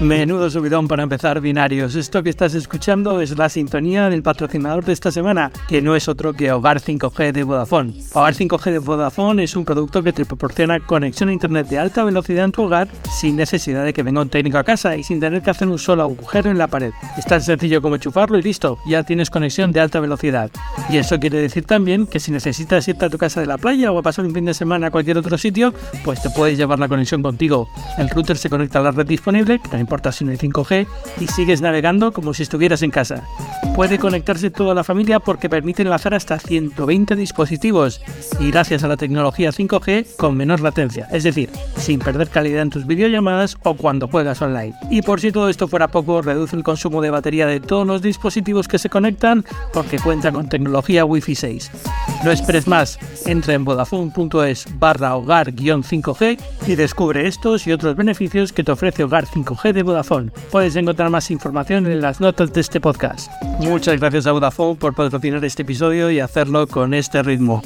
Menudo subidón para empezar binarios. Esto que estás escuchando es la sintonía del patrocinador de esta semana, que no es otro que Hogar 5G de Vodafone. Hogar 5G de Vodafone es un producto que te proporciona conexión a internet de alta velocidad en tu hogar sin necesidad de que venga un técnico a casa y sin tener que hacer un solo agujero en la pared. Es tan sencillo como enchufarlo y listo, ya tienes conexión de alta velocidad. Y eso quiere decir también que si necesitas irte a tu casa de la playa o a pasar un fin de semana a cualquier otro sitio, pues te puedes llevar la conexión contigo. El router se conecta a la red disponible, que importa si no hay 5G, y sigues navegando como si estuvieras en casa. Puede conectarse toda la familia porque permite enlazar hasta 120 dispositivos y gracias a la tecnología 5G con menor latencia, es decir, sin perder calidad en tus videollamadas o cuando juegas online. Y por si todo esto fuera poco, reduce el consumo de batería de todos los dispositivos que se conectan porque cuenta con tecnología Wi-Fi 6. No esperes más, entra en vodafone.es barra hogar-5G y descubre estos y otros beneficios que te ofrece Hogar 5G de Vodafone. Puedes encontrar más información en las notas de este podcast. Muchas gracias a Vodafone por patrocinar este episodio y hacerlo con este ritmo.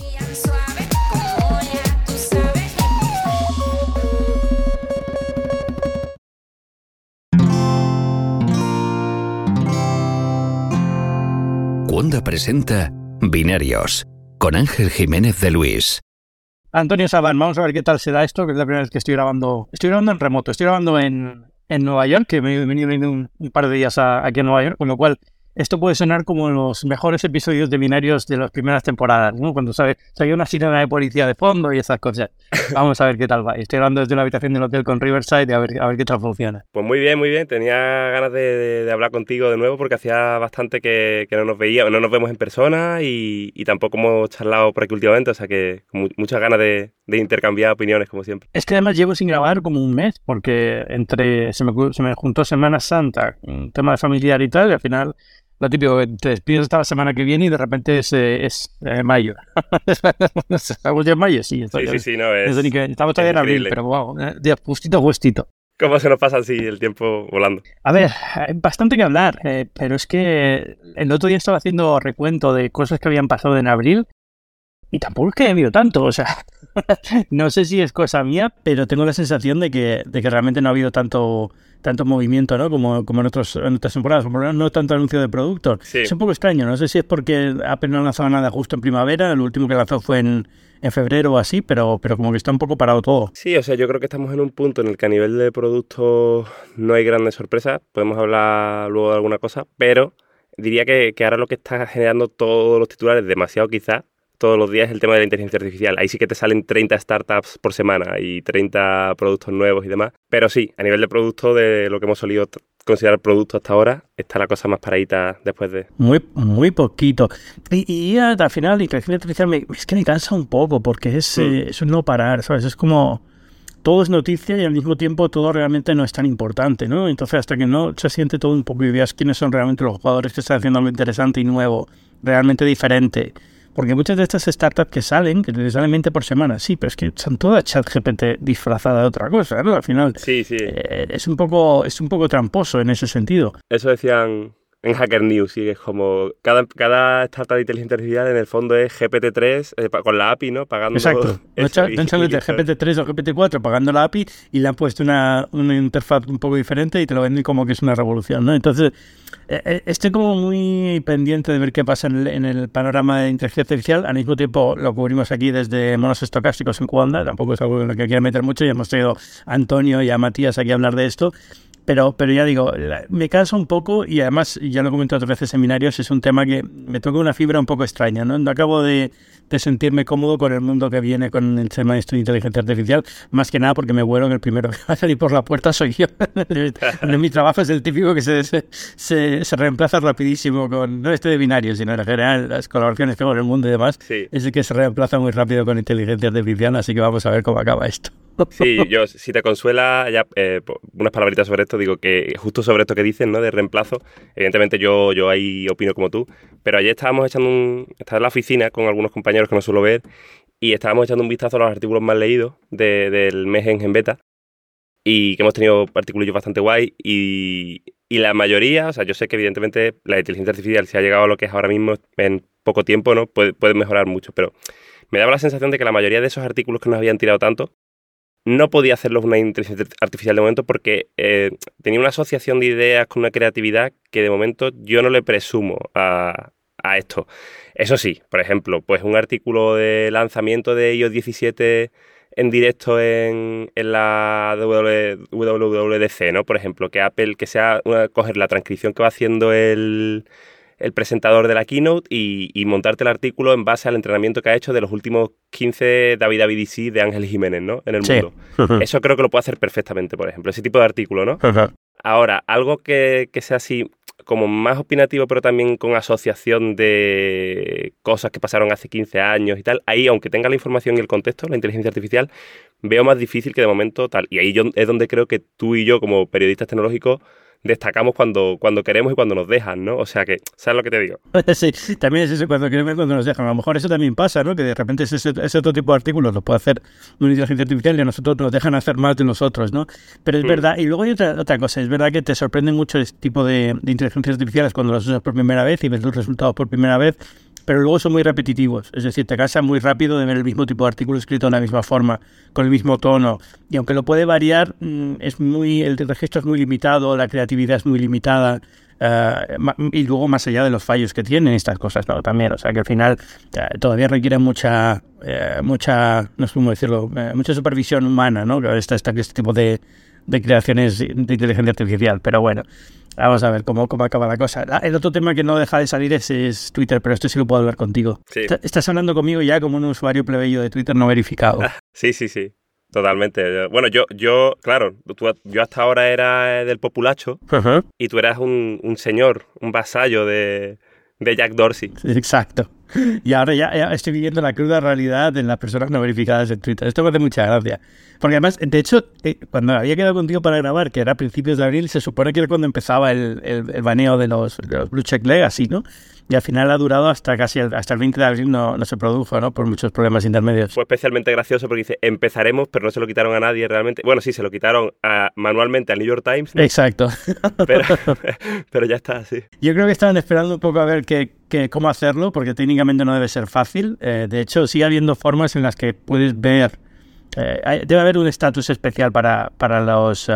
Cuonda presenta Binarios con Ángel Jiménez de Luis. Antonio Saban, vamos a ver qué tal se da esto, que es la primera vez que estoy grabando. Estoy grabando en remoto, estoy grabando en, en Nueva York, que me he venido un, un par de días aquí en Nueva York, con lo cual esto puede sonar como los mejores episodios de binarios de las primeras temporadas, ¿no? Cuando sabe, sale una sirena de policía de fondo y esas cosas. Vamos a ver qué tal va. Estoy hablando desde una habitación del hotel con Riverside y a ver, a ver qué tal funciona. Pues muy bien, muy bien. Tenía ganas de, hablar contigo de nuevo porque hacía bastante que, no nos veíamos, no nos vemos en persona y, tampoco hemos charlado por aquí últimamente, o sea que con muchas ganas de, intercambiar opiniones, como siempre. Es que además llevo sin grabar como un mes porque entre se me, se me juntó Semana Santa, un tema de familiar y tal, y al final lo típico, te despides hasta la semana que viene y de repente es, eh, es eh, mayo. ¿Estamos ya en mayo? Sí, sí, sí, sí, no, es, Estamos todavía en abril, pero wow, de justito justito. ¿Cómo se nos pasa así el tiempo volando? A ver, hay bastante que hablar, eh, pero es que el otro día estaba haciendo recuento de cosas que habían pasado en abril y tampoco es que haya habido tanto, o sea, no sé si es cosa mía, pero tengo la sensación de que, de que realmente no ha habido tanto tanto movimiento, ¿no? Como, como en, otros, en otras temporadas, como no tanto anuncio de productos. Es un poco extraño, no sé si es porque Apple no ha lanzado nada justo en primavera, el último que lanzó fue en, en febrero o así, pero, pero como que está un poco parado todo. Sí, o sea, yo creo que estamos en un punto en el que a nivel de productos no hay grandes sorpresas, podemos hablar luego de alguna cosa, pero diría que, que ahora lo que está generando todos los titulares, demasiado quizás, todos los días el tema de la inteligencia artificial. Ahí sí que te salen 30 startups por semana y 30 productos nuevos y demás. Pero sí, a nivel de producto, de lo que hemos solido considerar producto hasta ahora, está la cosa más paradita después de... Muy, muy poquito. Y, al final la inteligencia artificial me, es que me cansa un poco porque es, mm. eh, es un no parar, ¿sabes? Es como todo es noticia y al mismo tiempo todo realmente no es tan importante, ¿no? Entonces hasta que no se siente todo un poco y veas quiénes son realmente los jugadores que están haciendo algo interesante y nuevo, realmente diferente, porque muchas de estas startups que salen, que te salen 20 por semana, sí, pero es que son todas chat GPT disfrazada de otra cosa, ¿no? Al final sí, sí. Eh, es, un poco, es un poco tramposo en ese sentido. Eso decían en Hacker News, y es como cada, cada startup de inteligencia artificial en el fondo es GPT-3 eh, con la API, ¿no? Pagando Exacto. No GPT-3 o GPT-4 pagando la API y le han puesto una, una, interfaz un poco diferente y te lo venden como que es una revolución, ¿no? Entonces, eh, eh, estoy como muy pendiente de ver qué pasa en el, panorama de inteligencia artificial. Al mismo tiempo lo cubrimos aquí desde monos estocásticos en Cuanda, tampoco es algo en lo que quiera meter mucho y hemos tenido a Antonio y a Matías aquí a hablar de esto. Pero, pero ya digo, me cansa un poco y además, ya lo he comentado otras veces en seminarios, es un tema que me toca una fibra un poco extraña, ¿no? No acabo de, de sentirme cómodo con el mundo que viene con el tema de inteligencia artificial, más que nada porque me vuelo que el primero que va a salir por la puerta soy yo. mi trabajo es el típico que se, se, se, reemplaza rapidísimo con, no este de binario, sino en general las colaboraciones que hago en el mundo y demás, es el que se reemplaza muy rápido con inteligencia artificial, así que vamos a ver cómo acaba esto. Sí, yo, si te consuela, ya eh, unas palabritas sobre esto, digo que justo sobre esto que dicen, ¿no? De reemplazo, evidentemente yo, yo ahí opino como tú, pero ayer estábamos echando un. Estaba en la oficina con algunos compañeros que no suelo ver y estábamos echando un vistazo a los artículos más leídos del mes en Beta y que hemos tenido artículos bastante guay y, y la mayoría, o sea, yo sé que evidentemente la inteligencia artificial, si ha llegado a lo que es ahora mismo en poco tiempo, ¿no? Puede, puede mejorar mucho, pero me daba la sensación de que la mayoría de esos artículos que nos habían tirado tanto no podía hacerlo una inteligencia artificial de momento porque eh, tenía una asociación de ideas con una creatividad que de momento yo no le presumo a, a esto. Eso sí, por ejemplo, pues un artículo de lanzamiento de iOS 17 en directo en, en la WWDC, ¿no? Por ejemplo, que Apple, que sea una, coger la transcripción que va haciendo el, el presentador de la keynote y, y, montarte el artículo en base al entrenamiento que ha hecho de los últimos 15 David WWDC de Ángel Jiménez, ¿no? En el Sí. mundo. Eso creo que lo puede hacer perfectamente, por ejemplo, ese tipo de artículo, ¿no? Ahora, algo que, que sea así como más opinativo, pero también con asociación de cosas que pasaron hace 15 años y tal, ahí, aunque tenga la información y el contexto, la inteligencia artificial, veo más difícil que de momento tal. Y ahí yo, es donde creo que tú y yo, como periodistas tecnológicos, destacamos cuando, cuando queremos y cuando nos dejan, ¿no? O sea que, ¿sabes lo que te digo? Sí, también es eso cuando queremos y cuando nos dejan. A lo mejor eso también pasa, ¿no? Que de repente ese, ese otro tipo de artículos los puede hacer una inteligencia artificial y a nosotros nos dejan hacer más de nosotros, ¿no? Pero es Mm. verdad, y luego hay otra, otra cosa, es verdad que te sorprende mucho este tipo de, de inteligencias artificiales cuando las usas por primera vez y ves los resultados por primera vez, pero luego son muy repetitivos, es decir, te cansas muy rápido de ver el mismo tipo de artículo escrito de la misma forma, con el mismo tono, y aunque lo puede variar, mm, es muy, el registro es muy limitado, la creatividad es muy limitada, ma- y luego más allá de los fallos que tienen estas cosas, ¿no? También, o sea que al final eh, todavía requiere mucha, eh, mucha, no sé cómo decirlo, mucha supervisión humana, ¿no? Este, este, este tipo de, de creaciones de inteligencia artificial, pero bueno. Vamos a ver cómo, cómo acaba la cosa. Ah, El otro tema que no deja de salir es, es Twitter, pero esto sí lo puedo hablar contigo. Sí. Estás hablando conmigo ya como un usuario plebeyo de Twitter no verificado. Sí, sí, sí. Totalmente. Bueno, yo, yo claro, tú- yo hasta ahora era del populacho y tú eras un, un señor, un vasallo de, de Jack Dorsey. Exacto. Y ahora ya, estoy viviendo la cruda realidad de las personas no verificadas en Twitter. Esto me hace mucha gracia. Porque además, de hecho, eh, cuando había quedado contigo para grabar, que era a principios de abril, se supone que era cuando empezaba el, el, el baneo de los, de los Blue Check Legacy, ¿no? Y al final ha durado hasta casi el, hasta el 20 de abril, no, no se produjo, ¿no? Por muchos problemas intermedios. Fue especialmente gracioso porque dice, empezaremos, pero no se lo quitaron a nadie realmente. Bueno, sí, se lo quitaron a- manualmente al New York Times, ¿no? Exacto. pero, pero ya está, sí. Yo creo que estaban esperando un poco a ver qué, qué- cómo hacerlo, porque técnicamente no debe ser fácil. Eh, de hecho, sigue habiendo formas en las que puedes ver. eh, hay- debe haber un estatus especial para, para los.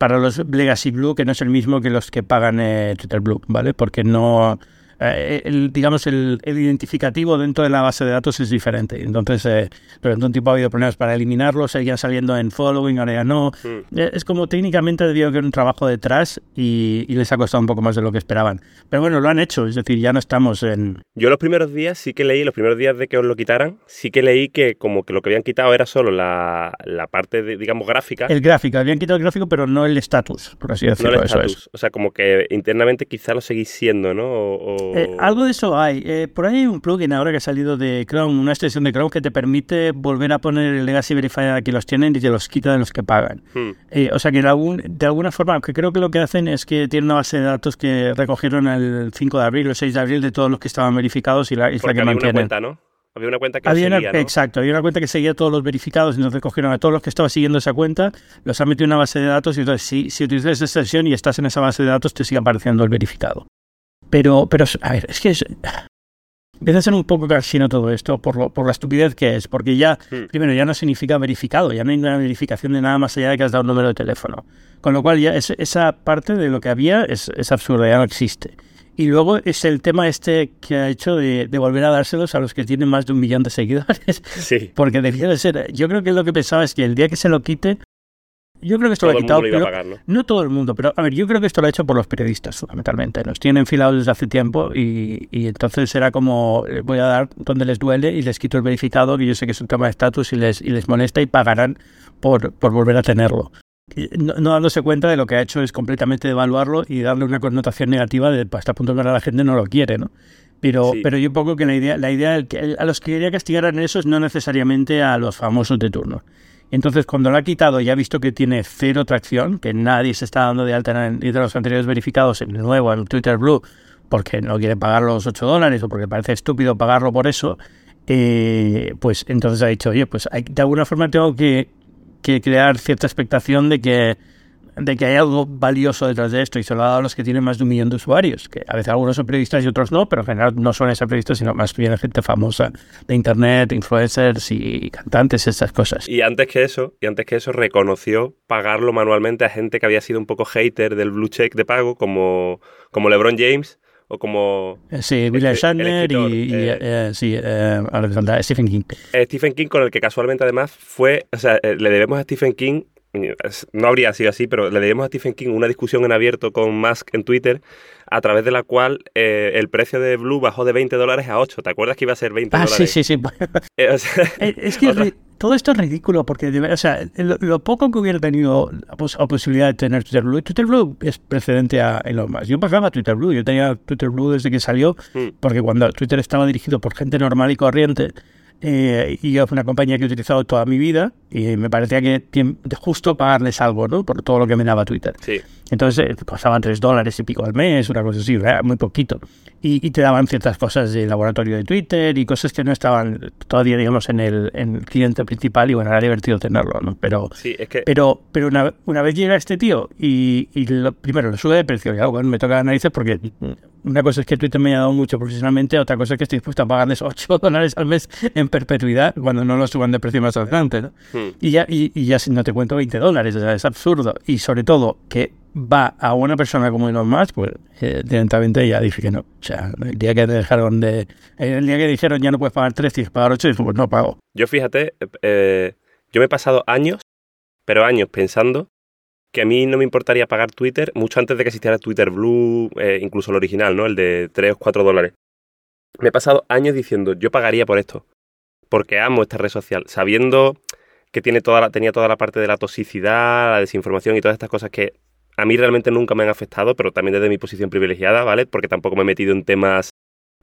Para los Legacy Blue, que no es el mismo que los que pagan eh, Twitter Blue, ¿vale? Porque no. Eh, el, digamos, el, el identificativo dentro de la base de datos es diferente. Entonces, eh, durante un tiempo ha habido problemas para eliminarlos, seguían saliendo en following, ahora ya no. Mm. Eh, Es como técnicamente debió haber un trabajo detrás y, y les ha costado un poco más de lo que esperaban. Pero bueno, lo han hecho, es decir, ya no estamos en... Yo los primeros días sí que leí, los primeros días de que os lo quitaran, sí que leí que como que lo que habían quitado era solo la, la parte, de, digamos, gráfica, El gráfico, habían quitado el gráfico, pero no el estatus, por así no decirlo. el eso es. estatus. O sea, como que internamente quizá lo seguís siendo, ¿no? O, o- Eh, algo de eso hay. Eh, por ahí hay un plugin ahora que ha salido de Chrome, una extensión de Chrome que te permite volver a poner el Legacy Verifier a quien los tienen y te los quita de los que pagan. Hmm. Eh, o sea que de, algún- de alguna forma, aunque creo que lo que hacen es que tienen una base de datos que recogieron el 5 de abril o 6 de abril de todos los que estaban verificados y la, que había una mantienen. cuenta, ¿no? Había una cuenta que Había una- seguía, ¿no? Exacto, había una cuenta que seguía a todos los verificados, entonces cogieron a todos los que estaban siguiendo esa cuenta, los han metido en una base de datos y entonces si, si utilizas esa extensión y estás en esa base de datos te sigue apareciendo el verificado. Pero, pero a ver, es que es, empieza a ser un poco cansino todo esto por, lo, por la estupidez que es, porque ya, Hmm. primero, ya no significa verificado, ya no hay una verificación de nada más allá de que has dado un número de teléfono. Con lo cual ya es- esa parte de lo que había es, es absurda, ya no existe. Y luego es el tema este que ha hecho de, de volver a dárselos a los que tienen más de un millón de seguidores. Sí. Porque debía de ser. Yo creo que lo que pensaba es que el día que se lo quite. Yo creo que esto Todo lo ha quitado. pero- pagar, ¿no? no todo el mundo, pero a ver, yo creo que esto lo ha hecho por los periodistas, fundamentalmente. Los tienen enfilados desde hace tiempo y, y entonces era como, eh, voy a dar donde les duele y les quito el verificado, que yo sé que es un tema de estatus y les, y les molesta y pagarán por, por volver a tenerlo. No, no dándose cuenta de lo que ha hecho es completamente devaluarlo y darle una connotación negativa de hasta el punto que ahora la gente no lo quiere, ¿no? Pero, Sí. pero yo poco que la idea, la idea que a los que quería castigar en eso es no necesariamente a los famosos de turno. Entonces, cuando lo ha quitado y ha visto que tiene cero tracción, que nadie se está dando de alta en de los anteriores verificados en nuevo, en Twitter Blue, porque no quiere pagar los 8 dólares o porque parece estúpido pagarlo por eso, eh, pues entonces ha dicho, oye, pues hay- de alguna forma tengo que crear cierta expectación de que de que hay algo valioso detrás de esto y se lo ha dado a los que tienen más de un millón de usuarios, que a veces algunos son periodistas y otros no, pero en general no son esos periodistas, sino más bien gente famosa de internet, influencers y cantantes, esas cosas. Y antes que eso, y antes que eso reconoció pagarlo manualmente a gente que había sido un poco hater del blue check de pago, como, como LeBron James o como... Eh, sí, William Shatner y, eh, eh, sí, Stephen King. Stephen King, con el que casualmente además fue, o sea, le debemos a Stephen King no habría sido así, pero le debemos a Stephen King una discusión en abierto con Musk en Twitter, a través de la cual el precio de Blue bajó de 20 dólares a 8. ¿Te acuerdas que iba a ser 20 ah, dólares? Sí, sí, sí. es que todo esto es ridículo porque, o sea, lo, poco que hubiera tenido la, posibilidad de tener Twitter Blue, Twitter Blue es precedente a Elon Musk. Yo pagaba Twitter Blue, yo tenía Twitter Blue desde que salió, mm. porque cuando Twitter estaba dirigido por gente normal y corriente, eh, y yo fue una compañía que he utilizado toda mi vida y me parecía que justo pagarles algo, ¿no? Por todo lo que me daba Twitter. Sí. Entonces eh, costaban tres dólares y pico al mes, una cosa así, muy poquito. Y, te daban ciertas cosas del laboratorio de Twitter y cosas que no estaban todavía, digamos, en el, en el cliente principal y bueno, era divertido tenerlo, ¿no? Pero, sí, es que... pero, pero una, una, vez llega este tío y, y lo, primero lo sube de precio, y algo me toca narices porque una cosa es que Twitter me ha dado mucho profesionalmente, otra cosa es que estoy dispuesto a pagarles 8 dólares al mes en perpetuidad cuando no lo suban de precio más adelante, ¿no? Hmm. Y ya, y, y, ya no te cuento 20 dólares, o sea, es absurdo. Y sobre todo que va a una persona como Elon Musk, pues eh, directamente ya dije que no. O sea, el día que dejaron de. El día que dijeron ya no puedes pagar 3, tienes que pagar 8, pues no pago. Yo fíjate, eh, yo me he pasado años, pero años pensando que a mí no me importaría pagar Twitter mucho antes de que existiera Twitter Blue, eh, incluso el original, ¿no? El de 3 o 4 dólares. Me he pasado años diciendo, yo pagaría por esto, porque amo esta red social, sabiendo que tiene toda la, tenía toda la parte de la toxicidad, la desinformación y todas estas cosas que a mí realmente nunca me han afectado, pero también desde mi posición privilegiada, ¿vale? Porque tampoco me he metido en temas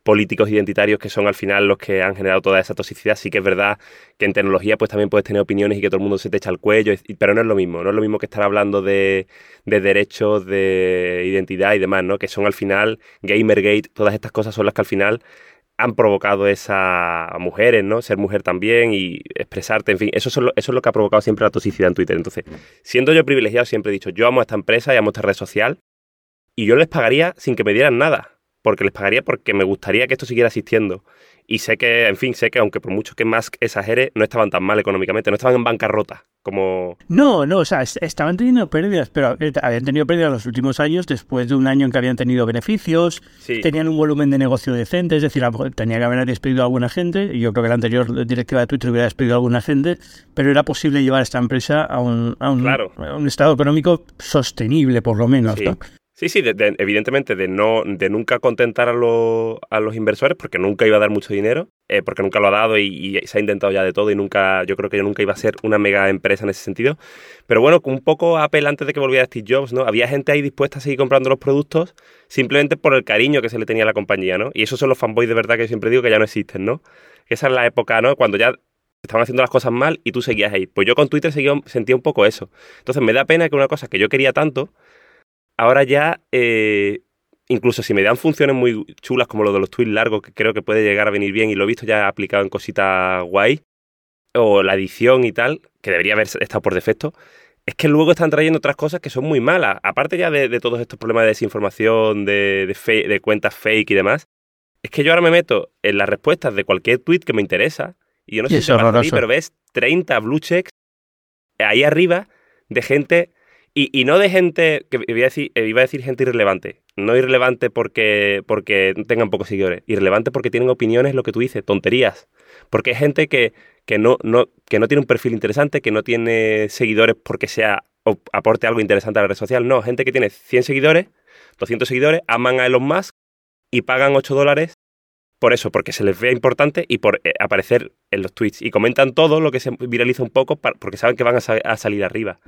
políticos identitarios que son al final los que han generado toda esa toxicidad. Sí que es verdad que en tecnología pues también puedes tener opiniones y que todo el mundo se te echa al cuello, pero no es lo mismo, no es lo mismo que estar hablando de, de derechos, de identidad y demás, ¿no? Que son al final Gamergate, todas estas cosas son las que al final han provocado esa mujeres, ¿no? Ser mujer también y expresarte, en fin, eso es, lo, eso es lo que ha provocado siempre la toxicidad en Twitter. Entonces, siendo yo privilegiado, siempre he dicho, yo amo a esta empresa y amo esta red social y yo les pagaría sin que me dieran nada, porque les pagaría porque me gustaría que esto siguiera existiendo. Y sé que, en fin, sé que aunque por mucho que Musk exagere, no estaban tan mal económicamente, no estaban en bancarrota como... No, no, o sea, estaban teniendo pérdidas, pero eh, habían tenido pérdidas los últimos años después de un año en que habían tenido beneficios, tenían un volumen de negocio decente, es decir, tenía que haber despedido a alguna gente, y yo creo que la anterior directiva de Twitter hubiera despedido a alguna gente, pero era posible llevar esta empresa a un, a un, estado económico sostenible, por lo menos. ¿no? Sí, sí, evidentemente de no de nunca contentar a, a, los inversores porque nunca iba a dar mucho dinero, eh, porque nunca lo ha dado y, se ha intentado ya de todo y nunca, yo creo que yo nunca iba a ser una mega empresa en ese sentido. Pero bueno, un poco Apple antes de que volviera Steve Jobs, ¿no? Había gente ahí dispuesta a seguir comprando los productos simplemente por el cariño que se le tenía a la compañía, ¿no? Y esos son los fanboys de verdad que yo siempre digo que ya no existen, ¿no? esa es la época, ¿no? Cuando ya estaban haciendo las cosas mal y tú seguías ahí. Pues yo con Twitter seguía, sentía un poco eso. Entonces me da pena que una cosa que yo quería tanto ahora ya, eh, incluso si me dan funciones muy chulas como lo de los tweets largos, que creo que puede llegar a venir bien y lo he visto ya aplicado en cositas guay, o la edición y tal, que debería haber estado por defecto, es que luego están trayendo otras cosas que son muy malas. Aparte ya de, todos estos problemas de desinformación, de, de, cuentas fake y demás, es que yo ahora me meto en las respuestas de cualquier tweet que me interesa, y yo no sé si es pero ves 30 blue checks ahí arriba de gente y, no de gente, que iba a, decir, eh, iba a decir gente irrelevante. No irrelevante porque, porque tengan pocos seguidores. Irrelevante porque tienen opiniones, lo que tú dices, tonterías. Porque es gente que, que, no, no, que no tiene un perfil interesante, que no tiene seguidores porque sea o aporte algo interesante a la red social. No, gente que tiene 100 seguidores, 200 seguidores, aman a Elon Musk y pagan 8 dólares por eso, porque se les vea importante y por eh, aparecer en los tweets. Y comentan todo lo que se viraliza un poco porque saben que van a, salir arriba.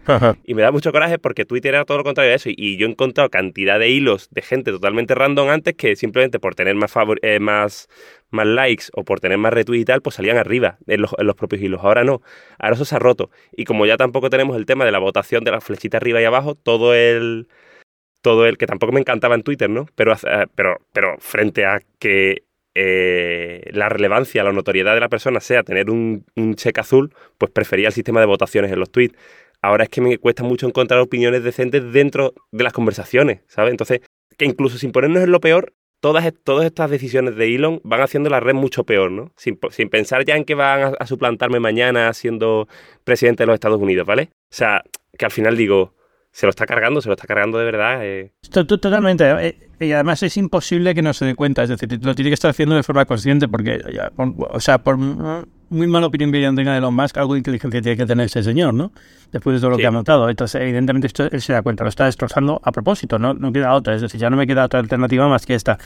Y me da mucho coraje porque Twitter era todo lo contrario de eso. Y, yo he encontrado cantidad de hilos de gente totalmente random antes que simplemente por tener más, eh, más, más likes o por tener más retweets y tal, pues salían arriba en los, en los, propios hilos. Ahora no. Ahora eso se ha roto. Y como ya tampoco tenemos el tema de la votación de la flechita arriba y abajo, todo el todo el que tampoco me encantaba en Twitter, ¿no? Pero, eh, pero, pero frente a que eh, la relevancia, la notoriedad de la persona sea tener un, cheque azul, pues prefería el sistema de votaciones en los tweets. ahora es que me cuesta mucho encontrar opiniones decentes dentro de las conversaciones, ¿sabes? Entonces, que incluso sin ponernos en lo peor, todas, todas estas decisiones de Elon van haciendo la red mucho peor, ¿no? Sin, pensar ya en que van a, suplantarme mañana siendo presidente de los Estados Unidos, ¿vale? O sea, que al final digo, se lo está cargando, se lo está cargando de verdad. Eh. Totalmente. Eh, y además es imposible que no se dé cuenta. Es decir, lo tiene que estar haciendo de forma consciente porque, o sea, por muy mala opinión que tenga de Elon Musk, algo de inteligencia tiene que tener ese señor, ¿no? Después de todo lo que ha notado. Entonces, evidentemente, esto él se da cuenta, lo está destrozando a propósito, ¿no? No queda otra. Es decir, ya no me queda otra alternativa más que esta.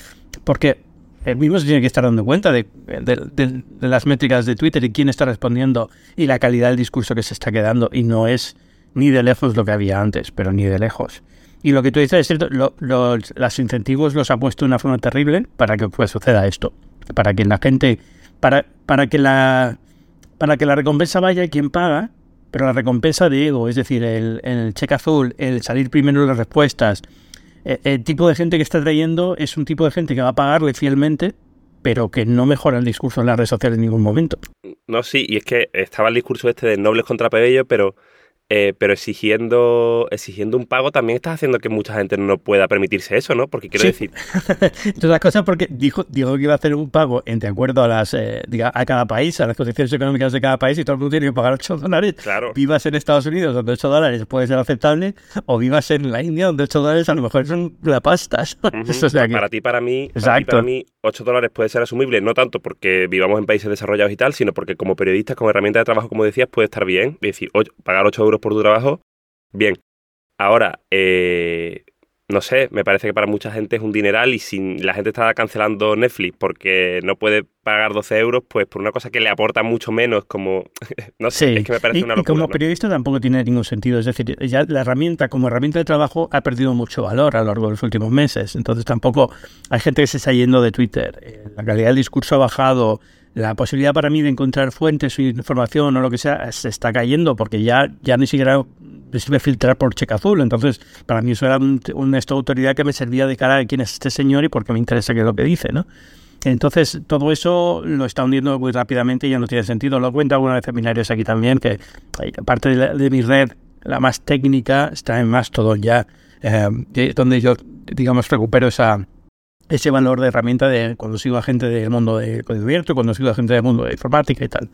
Porque él mismo se tiene que estar dando cuenta de, de las métricas de Twitter y quién está respondiendo y la calidad del discurso que se está quedando. Y no es ni de lejos lo que había antes, pero ni de lejos. Y lo que tú dices es cierto, los incentivos los ha puesto de una forma terrible para que pues, suceda esto. Para que la gente, para, para, que la, para que la recompensa vaya a quien paga, pero la recompensa de ego, es decir, el, cheque azul, el salir primero las respuestas, el, e, el tipo de gente que está trayendo es un tipo de gente que va a pagarle fielmente pero que no mejora el discurso en las redes sociales en ningún momento. No, sí, y es que estaba el discurso este de nobles contra plebeyos, pero eh, pero exigiendo, exigiendo un pago también estás haciendo que mucha gente no pueda permitirse eso, ¿no? Porque quiero decir... Todas las cosas porque dijo, dijo que iba a hacer un pago en de acuerdo a las eh, a cada país, a las condiciones económicas de cada país y todo el mundo tiene que pagar 8 dólares. Claro. Vivas en Estados Unidos donde 8 dólares puede ser aceptable o vivas en la India donde 8 dólares a lo mejor son la pasta. Para ti, para mí, para, ti, para mí, 8 dólares puede ser asumible, no tanto porque vivamos en países desarrollados y tal, sino porque como periodistas, como herramienta de trabajo, como decías, puede estar bien. Es decir, pagar 8 euros por tu trabajo, bien. Ahora, eh, no sé, me parece que para mucha gente es un dineral y si la gente está cancelando Netflix porque no puede pagar 12 euros, pues por una cosa que le aporta mucho menos, como, no sé, es que me parece una locura. Y como periodista tampoco tiene ningún sentido, es decir, ya la herramienta como herramienta de trabajo ha perdido mucho valor a lo largo de los últimos meses, entonces tampoco hay gente que se está yendo de Twitter, eh, la calidad del discurso ha bajado, la posibilidad para mí de encontrar fuentes o información o lo que sea se está cayendo porque ya, ya ni siquiera sirve filtrar por cheque azul. Entonces, para mí eso era una autoridad que me servía de cara a quién es este señor y por qué me interesa qué es lo que dice, ¿no? Entonces, todo eso lo está hundiendo muy rápidamente y ya no tiene sentido. Lo cuento alguna vez en seminarios aquí también, que aparte de, mi red, la más técnica, está en Mastodon ya, eh, donde yo, digamos, recupero esa, ese valor de herramienta de cuando sigo a gente del mundo de código abierto, cuando sigo a gente del mundo de informática y tal.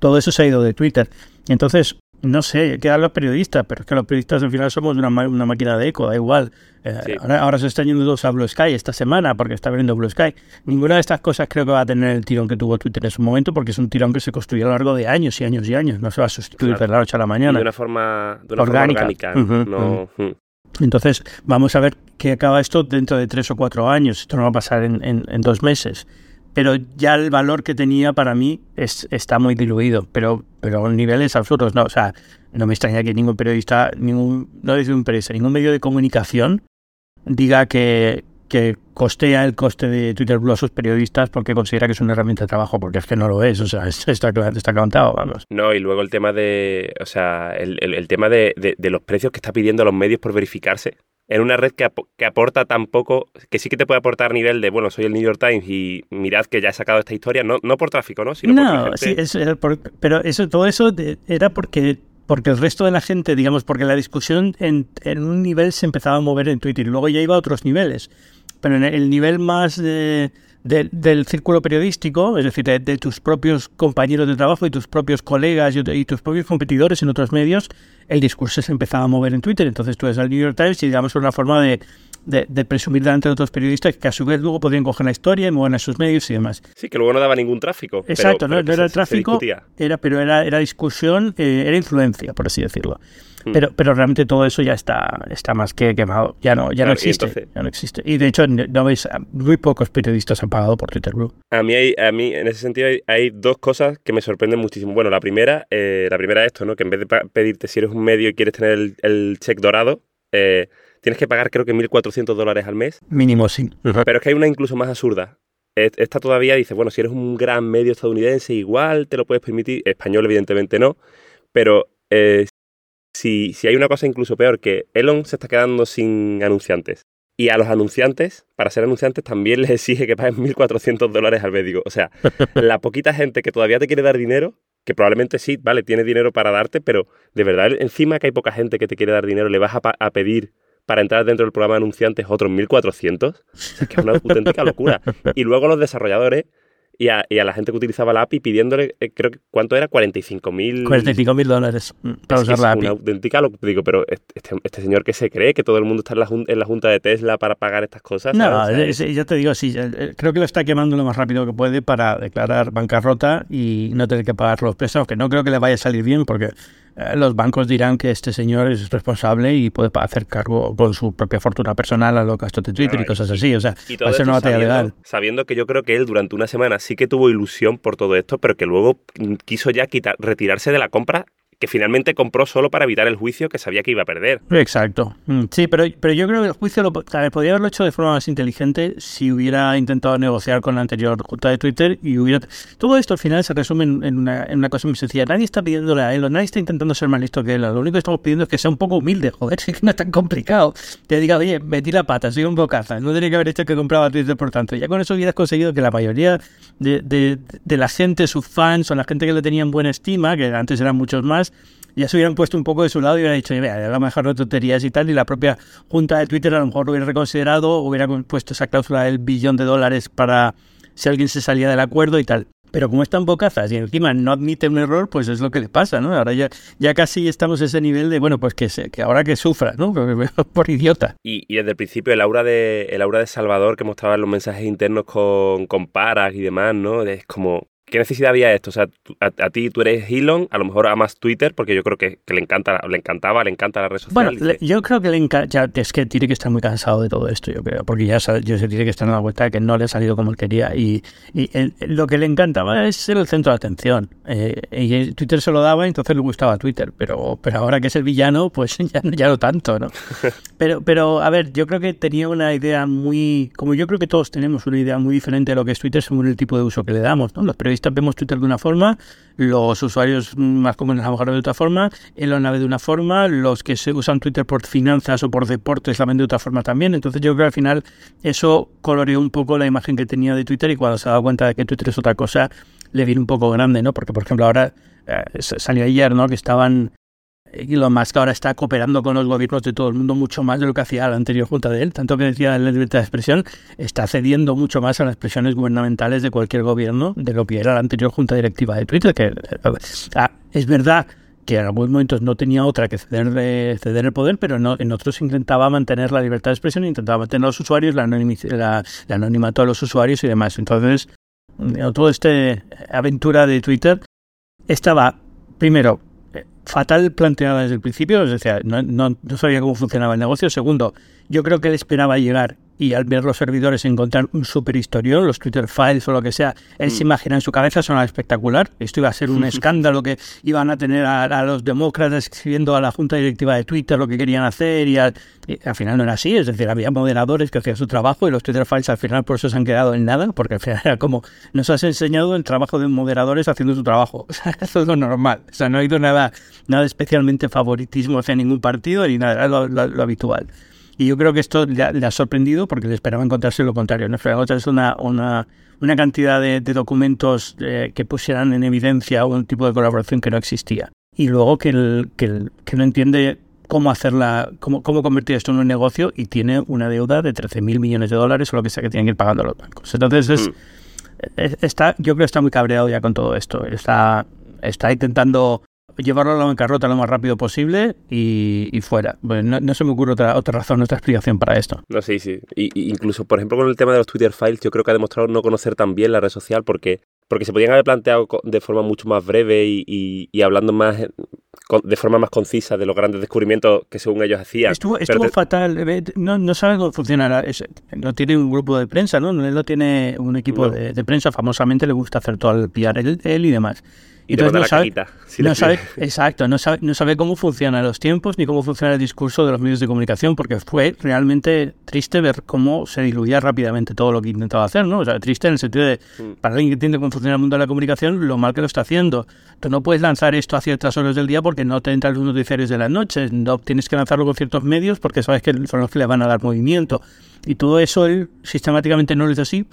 Todo eso se ha ido de Twitter. Entonces, no sé, quedan los periodistas, pero es que los periodistas al final somos una, una máquina de eco, da igual. Eh, ahora, se están yendo dos a Blue Sky esta semana porque está abriendo Blue Sky. Ninguna de estas cosas creo que va a tener el tirón que tuvo Twitter en su momento porque es un tirón que se construyó a lo largo de años y años y años. No se va a sustituir de la noche a la mañana. de una forma, orgánica. no, entonces, vamos a ver qué acaba esto dentro de tres o cuatro años. Esto no va a pasar en, en, dos meses. Pero ya el valor que tenía para mí es, está muy diluido, pero, pero a niveles absurdos. No, o sea, no me extraña que ningún periodista, ningún, no es un periodista, ningún medio de comunicación diga que, que costea el coste de Twitter Blue a sus periodistas porque considera que es una herramienta de trabajo, porque es que no lo es, o sea, está, está cantado, vamos. No, y luego el tema de, o sea, el, el, tema de, de, los precios que está pidiendo a los medios por verificarse. En una red que, que, aporta tan poco, que sí que te puede aportar nivel de, bueno, soy el New York Times y mirad que ya he sacado esta historia, no, no por tráfico, ¿no? Sino no, sí, pero eso, todo eso era porque porque el resto de la gente, digamos, porque la discusión en, en, un nivel se empezaba a mover en Twitter y luego ya iba a otros niveles pero en el nivel más del círculo periodístico, es decir, de, tus propios compañeros de trabajo y tus propios colegas y, tus propios competidores en otros medios, el discurso se empezaba a mover en Twitter. Entonces tú ves al New York Times y digamos una forma de, de, presumir delante de otros periodistas que a su vez luego podrían coger la historia y mover a sus medios y demás. Sí, que luego no daba ningún tráfico. Exacto, no, era tráfico, era, pero era, era discusión, eh, era influencia, por así decirlo. Hmm. Pero, pero realmente todo eso ya está, está más que quemado. Ya no, ya no existe. ya no existe. Y de hecho, no veis, muy pocos periodistas han pagado por Twitter Blue. A mí, hay, a mí en ese sentido, hay, dos cosas que me sorprenden muchísimo. Bueno, la primera, eh, la primera es esto, ¿no? Que en vez de pedirte si eres un medio y quieres tener el, el check dorado, eh, tienes que pagar creo que 1.400 dólares al mes. Mínimo, sí. Pero es que hay una incluso más absurda. Esta todavía dice, bueno, si eres un gran medio estadounidense, igual te lo puedes permitir. Español, evidentemente no. Pero eh, si, si hay una cosa incluso peor, que Elon se está quedando sin anunciantes. Y a los anunciantes, para ser anunciantes, también les exige que paguen 1.400 dólares al médico. O sea, la poquita gente que todavía te quiere dar dinero que probablemente sí, vale, tiene dinero para darte, pero de verdad, encima que hay poca gente que te quiere dar dinero, le vas a, a pedir para entrar dentro del programa de anunciantes otros 1.400, que es una auténtica locura. Y luego los desarrolladores y a, la gente que utilizaba la API pidiéndole, eh, creo que, ¿cuánto era? 45 mil... 45 mil dólares mm, para usar la API. Una auténtica locura. Digo, pero este, este, señor que se cree que todo el mundo está en la, en la, junta de Tesla para pagar estas cosas. No, ya te digo, sí, creo que lo está quemando lo más rápido que puede para declarar bancarrota y no tener que pagar los préstamos, que no creo que le vaya a salir bien porque eh, los bancos dirán que este señor es responsable y puede hacer cargo con su propia fortuna personal a los gastos de Twitter y cosas así. O sea, va a ser una batalla legal. Sabiendo que yo creo que él durante una semana sí que tuvo ilusión por todo esto, pero que luego quiso ya quitar, retirarse de la compra que finalmente compró solo para evitar el juicio que sabía que iba a perder. Exacto. Mm, sí, pero, pero yo creo que el juicio lo, podría haberlo hecho de forma más inteligente si hubiera intentado negociar con la anterior junta de Twitter y hubiera... Todo esto al final se resume en, una, en una cosa muy sencilla. Nadie está pidiéndole a él, nadie está intentando ser más listo que él. Lo único que estamos pidiendo es que sea un poco humilde, joder, si no es tan complicado. Te diga, oye, metí la pata, soy un bocaza, no tenía que haber hecho que compraba Twitter por tanto. Ya con eso hubieras conseguido que la mayoría de, de, la gente, sus fans o la gente que le tenían buena estima, que antes eran muchos más, ya se hubieran puesto un poco de su lado y hubieran dicho, vea, vamos a dejar de tonterías y tal, y la propia junta de Twitter a lo mejor lo hubiera reconsiderado, hubiera puesto esa cláusula del billón de dólares para si alguien se salía del acuerdo y tal. Pero como están bocazas y encima no admite un error, pues es lo que le pasa, ¿no? Ahora ya, ya casi estamos a ese nivel de, bueno, pues que, se, que ahora que sufra, ¿no? Por idiota. Y, desde el principio el aura de, el aura de Salvador que mostraba en los mensajes internos con, con Paras y demás, ¿no? Es como, ¿Qué necesidad había esto? O sea, a, ti tú eres Elon, a lo mejor amas Twitter, porque yo creo que, le, encanta, le encantaba, le encanta la red social. Bueno, yo creo que le encanta, es que tiene que estar muy cansado de todo esto, yo creo, porque ya yo se tiene que estar dando cuenta de que no le ha salido como él quería. Y, lo que le encantaba es ser el centro de atención. Eh, y Twitter se lo daba, entonces le gustaba Twitter, pero, pero ahora que es el villano, pues ya, ya no tanto, ¿no? Pero, pero, a ver, yo creo que tenía una idea muy, como yo creo que todos tenemos una idea muy diferente de lo que es Twitter según el tipo de uso que le damos, ¿no? Los periodistas vemos Twitter de una forma, los usuarios más comunes a de otra forma, Elon la ve de una forma, los que se usan Twitter por finanzas o por deportes la ven de otra forma también. Entonces yo creo que al final eso coloreó un poco la imagen que tenía de Twitter y cuando se ha dado cuenta de que Twitter es otra cosa, le viene un poco grande, ¿no? Porque, por ejemplo, ahora eh, salió ayer, ¿no? Que estaban Elon Musk ahora está cooperando con los gobiernos de todo el mundo mucho más de lo que hacía la anterior junta de él. Tanto que decía la libertad de expresión, está cediendo mucho más a las expresiones gubernamentales de cualquier gobierno de lo que era la anterior junta directiva de Twitter. Que, ah, es verdad que en algunos momentos no tenía otra que ceder, ceder el poder, pero en otros intentaba mantener la libertad de expresión, intentaba mantener a los usuarios, la, la, la anonimato de los usuarios y demás. Entonces, toda esta aventura de Twitter estaba, primero, fatal planteada desde el principio, es decir, no, no, no, sabía cómo funcionaba el negocio. Segundo, yo creo que él esperaba llegar y al ver los servidores encontrar un super historión, los Twitter files o lo que sea, él se mm. imagina en su cabeza sonaba espectacular. Esto iba a ser un escándalo que iban a tener a, los demócratas escribiendo a la junta directiva de Twitter lo que querían hacer y al, final no era así. Es decir, había moderadores que hacían su trabajo y los Twitter files al final por eso se han quedado en nada, porque al final era como nos has enseñado el trabajo de moderadores haciendo su trabajo. O sea, eso es lo normal. O sea, no ha ido nada, nada especialmente favoritismo hacia ningún partido ni nada, era lo habitual. Y yo creo que esto le ha, sorprendido porque le esperaba encontrarse lo contrario. No esperaba encontrarse una, una, una cantidad de, documentos eh, que pusieran en evidencia un tipo de colaboración que no existía. Y luego que, el, que, que no entiende cómo hacerla, cómo, cómo convertir esto en un negocio y tiene una deuda de 13 mil millones de dólares o lo que sea que tienen que ir pagando los bancos. Entonces es, mm. está, yo creo que está muy cabreado ya con todo esto. Está, está intentando llevarlo a la bancarrota lo más rápido posible y, fuera. no, se me ocurre otra, otra razón, otra explicación para esto. No, sí, sí. Y, incluso, por ejemplo, con el tema de los Twitter Files, yo creo que ha demostrado no conocer tan bien la red social porque, porque se podían haber planteado de forma mucho más breve y, hablando más de forma más concisa de los grandes descubrimientos que según ellos hacían. Estuvo, estuvo fatal, eh, no, no sabe cómo funcionará, no tiene un grupo de prensa, ¿no? Él no tiene un equipo de, prensa, famosamente le gusta hacer todo el PR él y demás. Y entonces no sabe, no sabe exacto, no sabe, no sabe cómo funcionan los tiempos ni cómo funciona el discurso de los medios de comunicación, porque fue realmente triste ver cómo se diluía rápidamente todo lo que intentaba hacer, ¿no? O sea, triste en el sentido de, mm. para alguien que entiende cómo funciona el mundo de la comunicación, lo mal que lo está haciendo. Tú no puedes lanzar esto a ciertas horas del día porque no te entran los noticiarios de las noches, no tienes que lanzarlo con ciertos medios porque sabes que son los que le van a dar movimiento. Y todo eso él sistemáticamente no lo hizo así,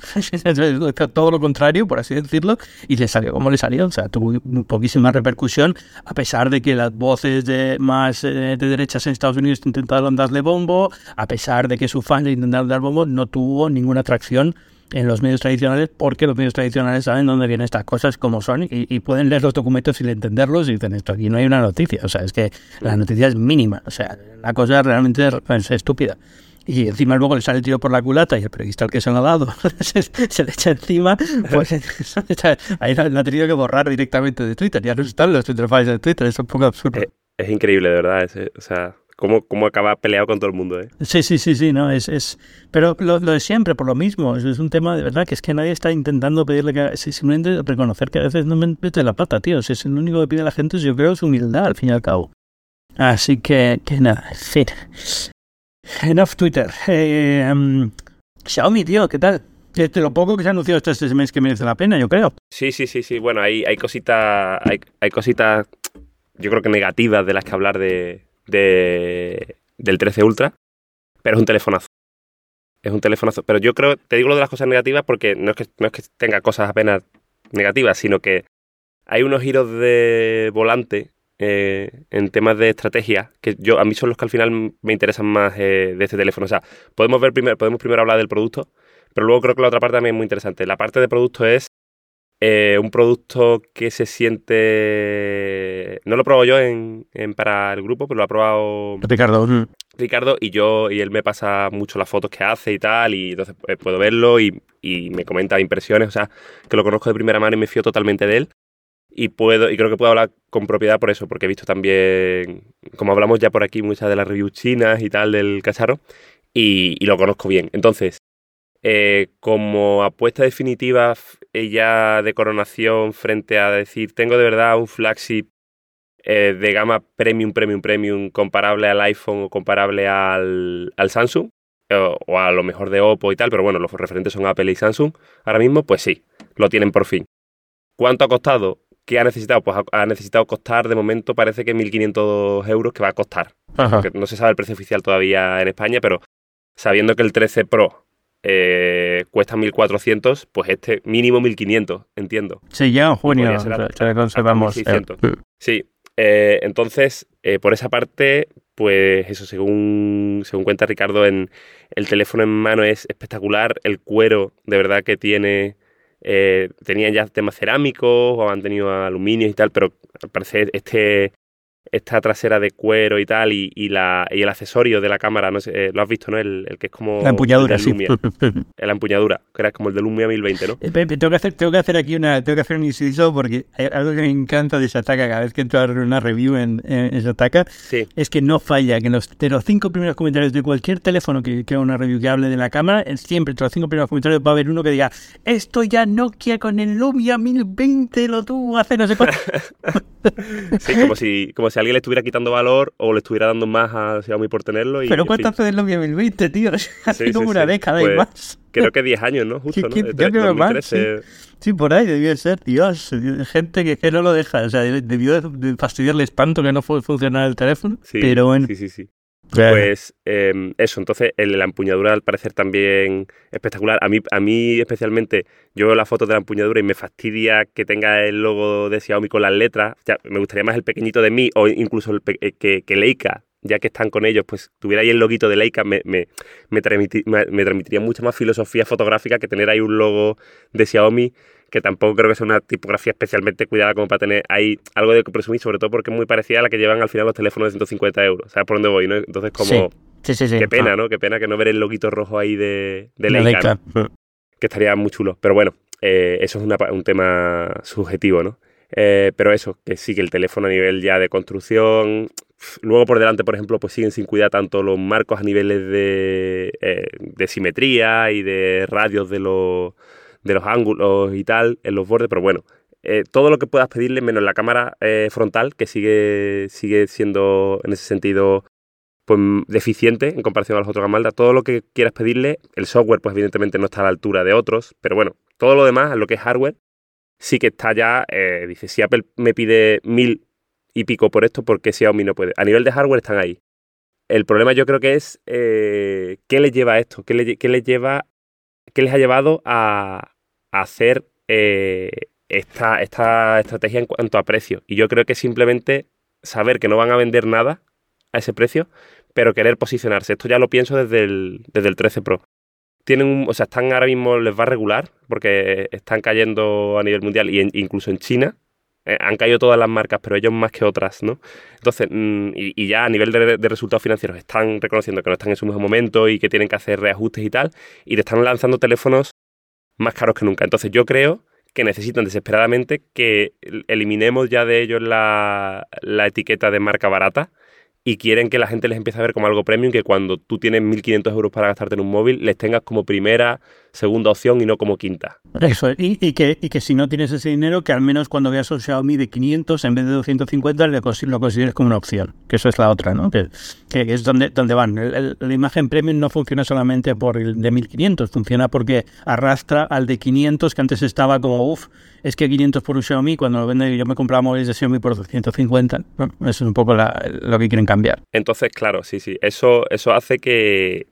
todo lo contrario, por así decirlo, y le salió como le salió. O sea, tuvo poquísima repercusión, a pesar de que las voces de más eh, de derechas en Estados Unidos intentaron darle bombo, a pesar de que su fan le intentaron dar bombo, no tuvo ninguna atracción en los medios tradicionales porque los medios tradicionales saben dónde vienen estas cosas como son y, pueden leer los documentos y entenderlos y dicen esto aquí no hay una noticia o sea es que la noticia es mínima. O sea la cosa realmente es estúpida y encima luego le sale el tiro por la culata y el periodista al que se lo ha dado se, le echa encima, pues ahí la ha tenido que borrar directamente de Twitter. Ya no están los Twitter files de Twitter, es un poco absurdo. Es, increíble, de verdad. o sea, cómo, cómo acaba peleado con todo el mundo, ¿eh? Sí, sí, sí, sí, no, es, es pero lo, de siempre, por lo mismo, es, un tema de verdad que es que nadie está intentando pedirle que, simplemente reconocer que a veces no me mete la pata, tío, si es lo único que pide la gente, yo creo, es humildad, al fin y al cabo. Así que, que nada, en fin. Enough Twitter. Eh, um, Xiaomi, tío, ¿qué tal? De lo poco que se ha anunciado este mes que merece la pena, yo creo. Sí, sí, sí, sí. Bueno, hay, hay cositas, hay, hay cositas, yo creo que negativas de las que hablar de, de, del 13 Ultra, pero es un telefonazo. Es un telefonazo. Pero yo creo, te digo lo de las cosas negativas porque no es que, no es que tenga cosas apenas negativas, sino que hay unos giros de volante eh, en temas de estrategia, que yo a mí son los que al final me interesan más eh, de este teléfono. O sea, podemos ver primero, podemos primero hablar del producto, pero luego creo que la otra parte también es muy interesante. La parte de producto es eh, un producto que se siente. No lo he probado yo en, para el grupo, pero lo ha probado Ricardo. Ricardo y yo y él me pasa mucho las fotos que hace y tal y entonces puedo verlo y, y me comenta impresiones, o sea, que lo conozco de primera mano y me fío totalmente de él y puedo y creo que puedo hablar con propiedad por eso, porque he visto también, como hablamos ya por aquí, muchas de las reviews chinas y tal del cacharro, y, lo conozco bien. Entonces, eh, como apuesta definitiva ya de coronación frente a decir, tengo de verdad un flagship eh, de gama premium, premium, premium, comparable al iPhone o comparable al, al Samsung, o a lo mejor de Oppo y tal, pero bueno, los referentes son Apple y Samsung, ahora mismo, pues sí, lo tienen por fin. ¿Cuánto ha costado? ¿Qué ha necesitado? Pues ha, necesitado costar, de momento parece que 1.500 euros que va a costar. No se sabe el precio oficial todavía en España, pero sabiendo que el 13 Pro eh, cuesta 1.400, pues este mínimo 1.500, entiendo. Sí, ya en junio conservamos. Sí, eh, entonces, eh, por esa parte, pues eso, según, según cuenta Ricardo, en el teléfono en mano es espectacular, el cuero de verdad que tiene eh, tenían ya temas cerámicos o han tenido aluminio y tal, pero al parecer este esta trasera de cuero y tal, y, y, la, y el accesorio de la cámara, no sé, eh, lo has visto, ¿no? El, el, que es como... La empuñadura, sí. La empuñadura, que era como el de Lumia 1020, ¿no? Eh, tengo, que hacer, tengo que hacer aquí una, tengo que hacer un inciso porque hay algo que me encanta de Sataka cada vez que entro a una review en, en, Sataka, es que no falla, que los, de los cinco primeros comentarios de cualquier teléfono que, haga una review que hable de la cámara, siempre entre los cinco primeros comentarios va a haber uno que diga, esto ya Nokia con el Lumia 1020 lo tuvo hace no sé cuánto. sí, como si, como si alguien le estuviera quitando valor o le estuviera dando más a Xiaomi por tenerlo. Y, Pero ¿cuánto hace del Lumia 2020, tío? Hace como una década y pues, más. Creo que 10 años, ¿no? Justo, ¿no? creo más, sí. por ahí debió ser, Dios. Gente que, que no lo deja. O sea, debió de fastidiarle espanto que no funcionara el teléfono. pero bueno. Sí, sí, sí. Pues em, eso, entonces la empuñadura al parecer también espectacular. A mí, a mí especialmente, yo veo la foto de la empuñadura y me fastidia que tenga el logo de Xiaomi con las letras. Ya, me gustaría más el pequeñito de mí o incluso el eh, que, que, Leica, ya que están con ellos, pues tuviera ahí el loguito de Leica, me, me, me transmitiría mucha más filosofía fotográfica que tener ahí un logo de Xiaomi que tampoco creo que sea una tipografía especialmente cuidada como para tener ahí algo de que presumir, sobre todo porque es muy parecida a la que llevan al final los teléfonos de 150 euros. ¿Sabes por dónde voy? ¿no? Entonces, como. Sí. Sí, sí, Qué pena, ¿no? Qué pena que no ver el loguito rojo ahí de, de Leica. Que estaría muy chulo. Pero bueno, eh, eso es un tema subjetivo, ¿no? Eh, pero eso, que sí, que el teléfono a nivel ya de construcción. Luego por delante, por ejemplo, pues siguen sin cuidar tanto los marcos a niveles de, eh, de simetría y de radios de los de los ángulos y tal en los bordes, pero bueno, eh, todo lo que puedas pedirle menos la cámara eh, frontal, que sigue, sigue siendo en ese sentido pues deficiente en comparación a los otros Gamalda. Todo lo que quieras pedirle, el software pues evidentemente no está a la altura de otros, pero bueno, todo lo demás, lo que es hardware, sí que está ya, eh, dice, si Apple me pide mil y pico por esto, porque Xiaomi no puede? A nivel de hardware están ahí. El problema yo creo que es qué les lleva a esto, qué, le, qué les lleva, qué les ha llevado a, hacer eh, esta, esta estrategia en cuanto a precio. Y yo creo que simplemente saber que no van a vender nada a ese precio, pero querer posicionarse. Esto ya lo pienso desde el, desde el 13 Pro. Tienen un, o sea, están ahora mismo, les va a regular, porque están cayendo a nivel mundial y incluso en China. Eh, han caído todas las marcas, pero ellos más que otras, ¿no? Entonces, mm, y, ya a nivel de, de, resultados financieros están reconociendo que no están en su mejor momento y que tienen que hacer reajustes y tal, y te están lanzando teléfonos más caros que nunca. Entonces, yo creo que necesitan desesperadamente que eliminemos ya de ellos la, etiqueta de marca barata y quieren que la gente les empiece a ver como algo premium, que cuando tú tienes 1.500 euros para gastarte en un móvil, les tengas como primera, segunda opción y no como quinta. Eso, y, y, que, y que si no tienes ese dinero, que al menos cuando veas un Xiaomi de 500 en vez de 250, lo consideres como una opción, que eso es la otra, ¿no? Que, que es donde, donde van. la imagen premium no funciona solamente por el de 1500, funciona porque arrastra al de 500, que antes estaba como, uff, es que 500 por un Xiaomi, cuando lo venden yo me compraba móviles de Xiaomi por 250. eso es un poco lo que quieren cambiar. Entonces, claro, sí, sí. Eso, eso hace que,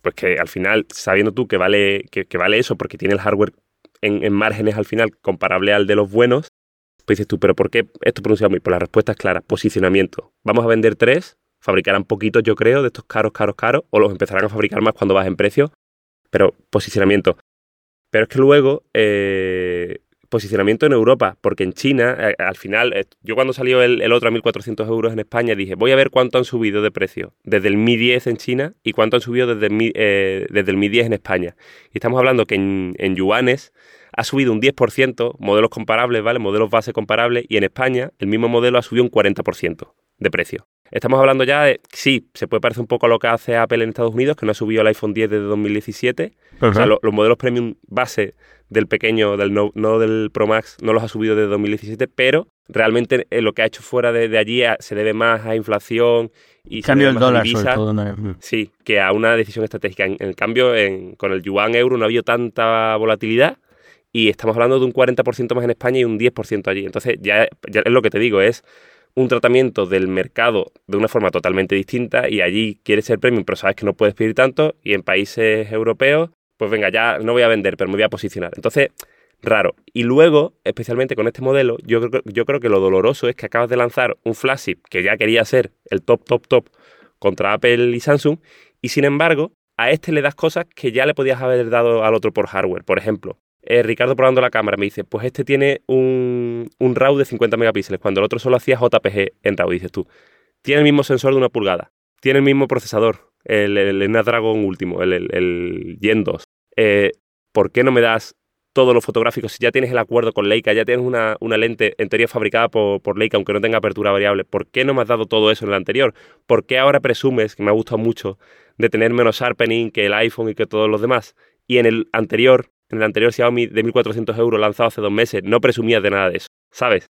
pues que al final, sabiendo tú que vale, que, vale eso, porque tiene el hardware en, márgenes al final comparable al de los buenos, pues dices tú, ¿pero por qué esto por un Xiaomi? Pues la respuesta es clara, posicionamiento. Vamos a vender tres, fabricarán poquitos, yo creo, de estos caros, caros, caros, o los empezarán a fabricar más cuando bajen precio, pero posicionamiento. Pero es que luego eh, posicionamiento en Europa, porque en China, eh, al final, eh, yo cuando salió el, otro a 1.400 euros en España, dije, voy a ver cuánto han subido de precio desde el Mi 10 en China y cuánto han subido desde el Mi, eh, desde el Mi 10 en España. Y estamos hablando que en, en yuanes ha subido un 10%, modelos comparables, ¿vale? Modelos base comparables, y en España el mismo modelo ha subido un 40% de precio. Estamos hablando ya de, sí, se puede parecer un poco a lo que hace Apple en Estados Unidos, que no ha subido el iPhone 10 desde 2017. O sea, los modelos premium base del pequeño, del no, del Pro Max, no los ha subido desde 2017, pero realmente eh, lo que ha hecho fuera de, allí se debe más a inflación y cambio el dólar Sí, que a una decisión estratégica. En, el cambio, con el yuan euro no ha habido tanta volatilidad y estamos hablando de un 40% más en España y un 10% allí. Entonces, ya, ya es lo que te digo, es un tratamiento del mercado de una forma totalmente distinta y allí quieres ser premium, pero sabes que no puedes pedir tanto y en países europeos, pues venga, ya no voy a vender, pero me voy a posicionar. Entonces, raro. Y luego, especialmente con este modelo, yo, yo creo que lo doloroso es que acabas de lanzar un flagship que ya quería ser el top, top, top contra Apple y Samsung y sin embargo, a este le das cosas que ya le podías haber dado al otro por hardware. Por ejemplo, eh, Ricardo probando la cámara me dice, pues este tiene un, un RAW de 50 megapíxeles, cuando el otro solo hacía JPG en RAW, dices tú. Tiene el mismo sensor de una pulgada, tiene el mismo procesador, el, el, Snapdragon último, el, el, Gen 2. Eh, ¿Por qué no me das todos los fotográficos? Si ya tienes el acuerdo con Leica, ya tienes una, una lente en teoría fabricada por, por, Leica, aunque no tenga apertura variable, ¿por qué no me has dado todo eso en el anterior? ¿Por qué ahora presumes, que me ha gustado mucho, de tener menos sharpening que el iPhone y que todos los demás? Y en el anterior en el anterior Xiaomi de 1400 euros lanzado hace dos meses, no presumías de nada de eso, ¿sabes?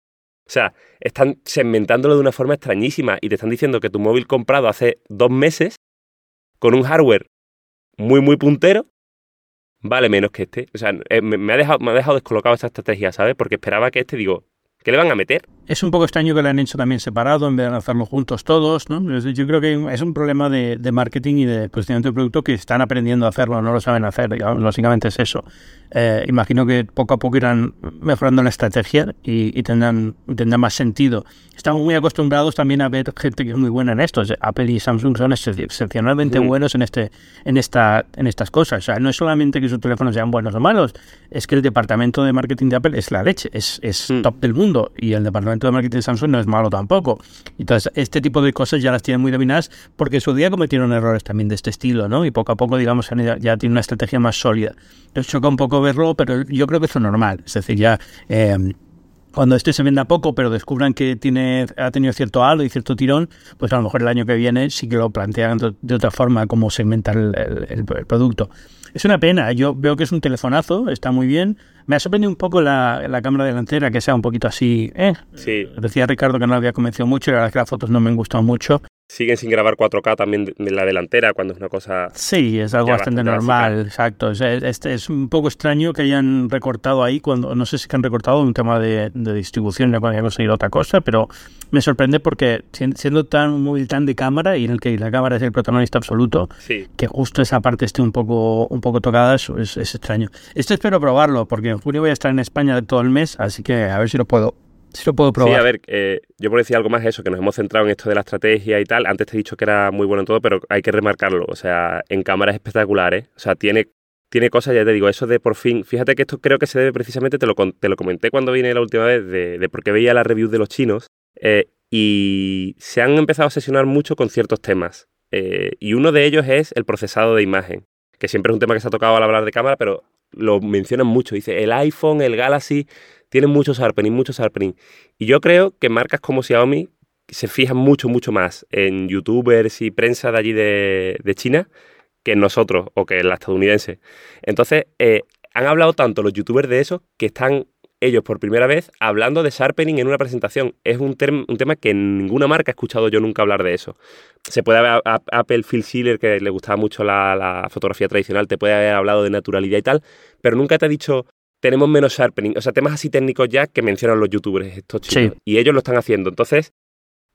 O sea, están segmentándolo de una forma extrañísima y te están diciendo que tu móvil comprado hace dos meses, con un hardware muy, muy puntero, vale menos que este. O sea, eh, me, ha, dejado, me ha dejado descolocado esta estrategia, ¿sabes? Porque esperaba que este, digo, ¿Qué le van a meter? Es un poco extraño que lo han hecho también separado en vez de hacerlo juntos todos, ¿no? Yo creo que es un problema de, marketing y de posicionamiento de producto que están aprendiendo a hacerlo, no lo saben hacer, básicamente es eso. Eh, imagino que poco a poco irán mejorando la estrategia y, tendrán, tendrán más sentido. Estamos muy acostumbrados también a ver gente que es muy buena en esto. Apple y Samsung son excepcionalmente buenos en, este, en, esta, en estas cosas. O sea, no es solamente que sus teléfonos sean buenos o malos, es que el departamento de marketing de Apple es la leche, es, es mm. top del mundo y el departamento de marketing de Samsung no es malo tampoco. Entonces, este tipo de cosas ya las tienen muy dominadas porque su día cometieron errores también de este estilo, ¿no? Y poco a poco, digamos, ya tiene una estrategia más sólida. Entonces, choca un poco verlo, pero yo creo que es normal. Es decir, ya... Eh, cuando este se venda poco, pero descubran que tiene, ha tenido cierto halo y cierto tirón, pues a lo mejor el año que viene sí que lo plantean de otra forma cómo segmentar el producto. Es una pena, yo veo que es un telefonazo, está muy bien. Me ha sorprendido un poco la, la cámara delantera, que sea un poquito así. Eh. Sí. Decía Ricardo que no la había convencido mucho y la verdad es que las fotos no me han gustado mucho. Siguen sin grabar 4K también en la delantera cuando es una cosa... Sí, es algo bastante, normal, exacto. Es, este es un poco extraño que hayan recortado ahí cuando, no sé si que han recortado un tema de, distribución, ya cuando hayan conseguido otra cosa, pero me sorprende porque siendo tan un móvil tan de cámara y en el que la cámara es el protagonista absoluto, que justo esa parte esté un poco, un poco tocada, es, es extraño. Esto espero probarlo porque en junio voy a estar en España todo el mes, así que a ver si lo puedo Sí, lo puedo probar. Sí, a ver, eh, yo por decir algo más eso, que nos hemos centrado en esto de la estrategia y tal. Antes te he dicho que era muy bueno en todo, pero hay que remarcarlo. O sea, en cámara es espectacular, ¿eh? O sea, tiene, tiene cosas, ya te digo, eso de por fin. Fíjate que esto creo que se debe precisamente, te lo, te lo comenté cuando vine la última vez, de, de por qué veía las reviews de los chinos. Eh, y se han empezado a sesionar mucho con ciertos temas. Eh, y uno de ellos es el procesado de imagen, que siempre es un tema que se ha tocado al hablar de cámara, pero lo mencionan mucho. Dice, el iPhone, el Galaxy tienen mucho sharpening, mucho sharpening. Y yo creo que marcas como Xiaomi se fijan mucho, mucho más en youtubers y prensa de allí de, China que en nosotros o que en la estadounidense. Entonces, eh, han hablado tanto los youtubers de eso que están ellos por primera vez hablando de sharpening en una presentación. Es un, un tema que ninguna marca he escuchado yo nunca hablar de eso. Se puede haber Apple Phil Schiller, que le gustaba mucho la, fotografía tradicional, te puede haber hablado de naturalidad y tal, pero nunca te ha dicho tenemos menos sharpening. O sea, temas así técnicos ya que mencionan los youtubers estos chicos. Y ellos lo están haciendo. Entonces,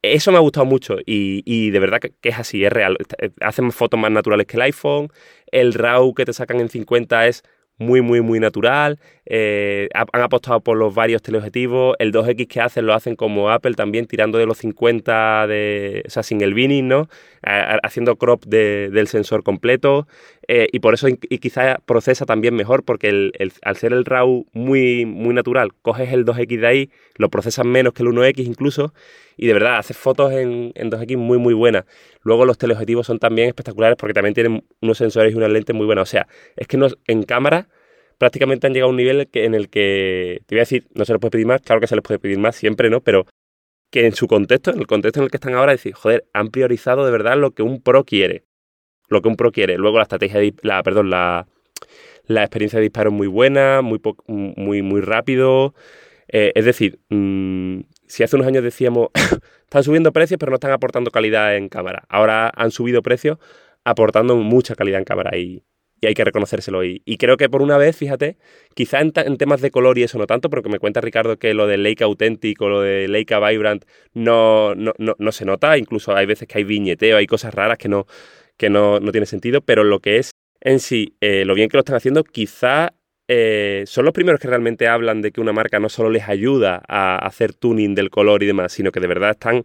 eso me ha gustado mucho y, de verdad que, es así, es real. Eh, hacen fotos más naturales que el iPhone. El RAW que te sacan en 50 es muy, muy, muy natural. Eh, han apostado por los varios teleobjetivos. El 2X que hacen lo hacen como Apple también, tirando de los 50, de, o sea, sin el binning, ¿no? haciendo crop del sensor completo. Eh, y por eso y quizá procesa también mejor, porque el, al ser el RAW muy, muy natural, coges el 2X de ahí, lo procesas menos que el 1X incluso, y de verdad haces fotos en, en 2X muy, muy buenas. Luego los teleobjetivos son también espectaculares porque también tienen unos sensores y unas lentes muy buenas. O sea, es que en cámara prácticamente han llegado a un nivel en el que, te voy a decir, no se les puede pedir más, claro que se les puede pedir más siempre, ¿no? Pero que en su contexto, en el contexto en el que están ahora, decir, joder, han priorizado de verdad lo que un pro quiere. Lo que un pro quiere. Luego la estrategia, de, la, perdón, la, la experiencia de disparo es muy buena, muy, muy, muy rápido. Eh, es decir, mm, si hace unos años decíamos, están subiendo precios pero no están aportando calidad en cámara. Ahora han subido precios aportando mucha calidad en cámara y, y hay que reconocérselo. Y, y, creo que por una vez, fíjate, quizá en, temas de color y eso no tanto, porque me cuenta Ricardo que lo de Leica Authentic o lo de Leica Vibrant no, no, no, se nota, incluso hay veces que hay viñeteo, hay cosas raras que no, que no, no tiene sentido, pero lo que es en sí, eh, lo bien que lo están haciendo, quizá eh, son los primeros que realmente hablan de que una marca no solo les ayuda a hacer tuning del color y demás, sino que de verdad están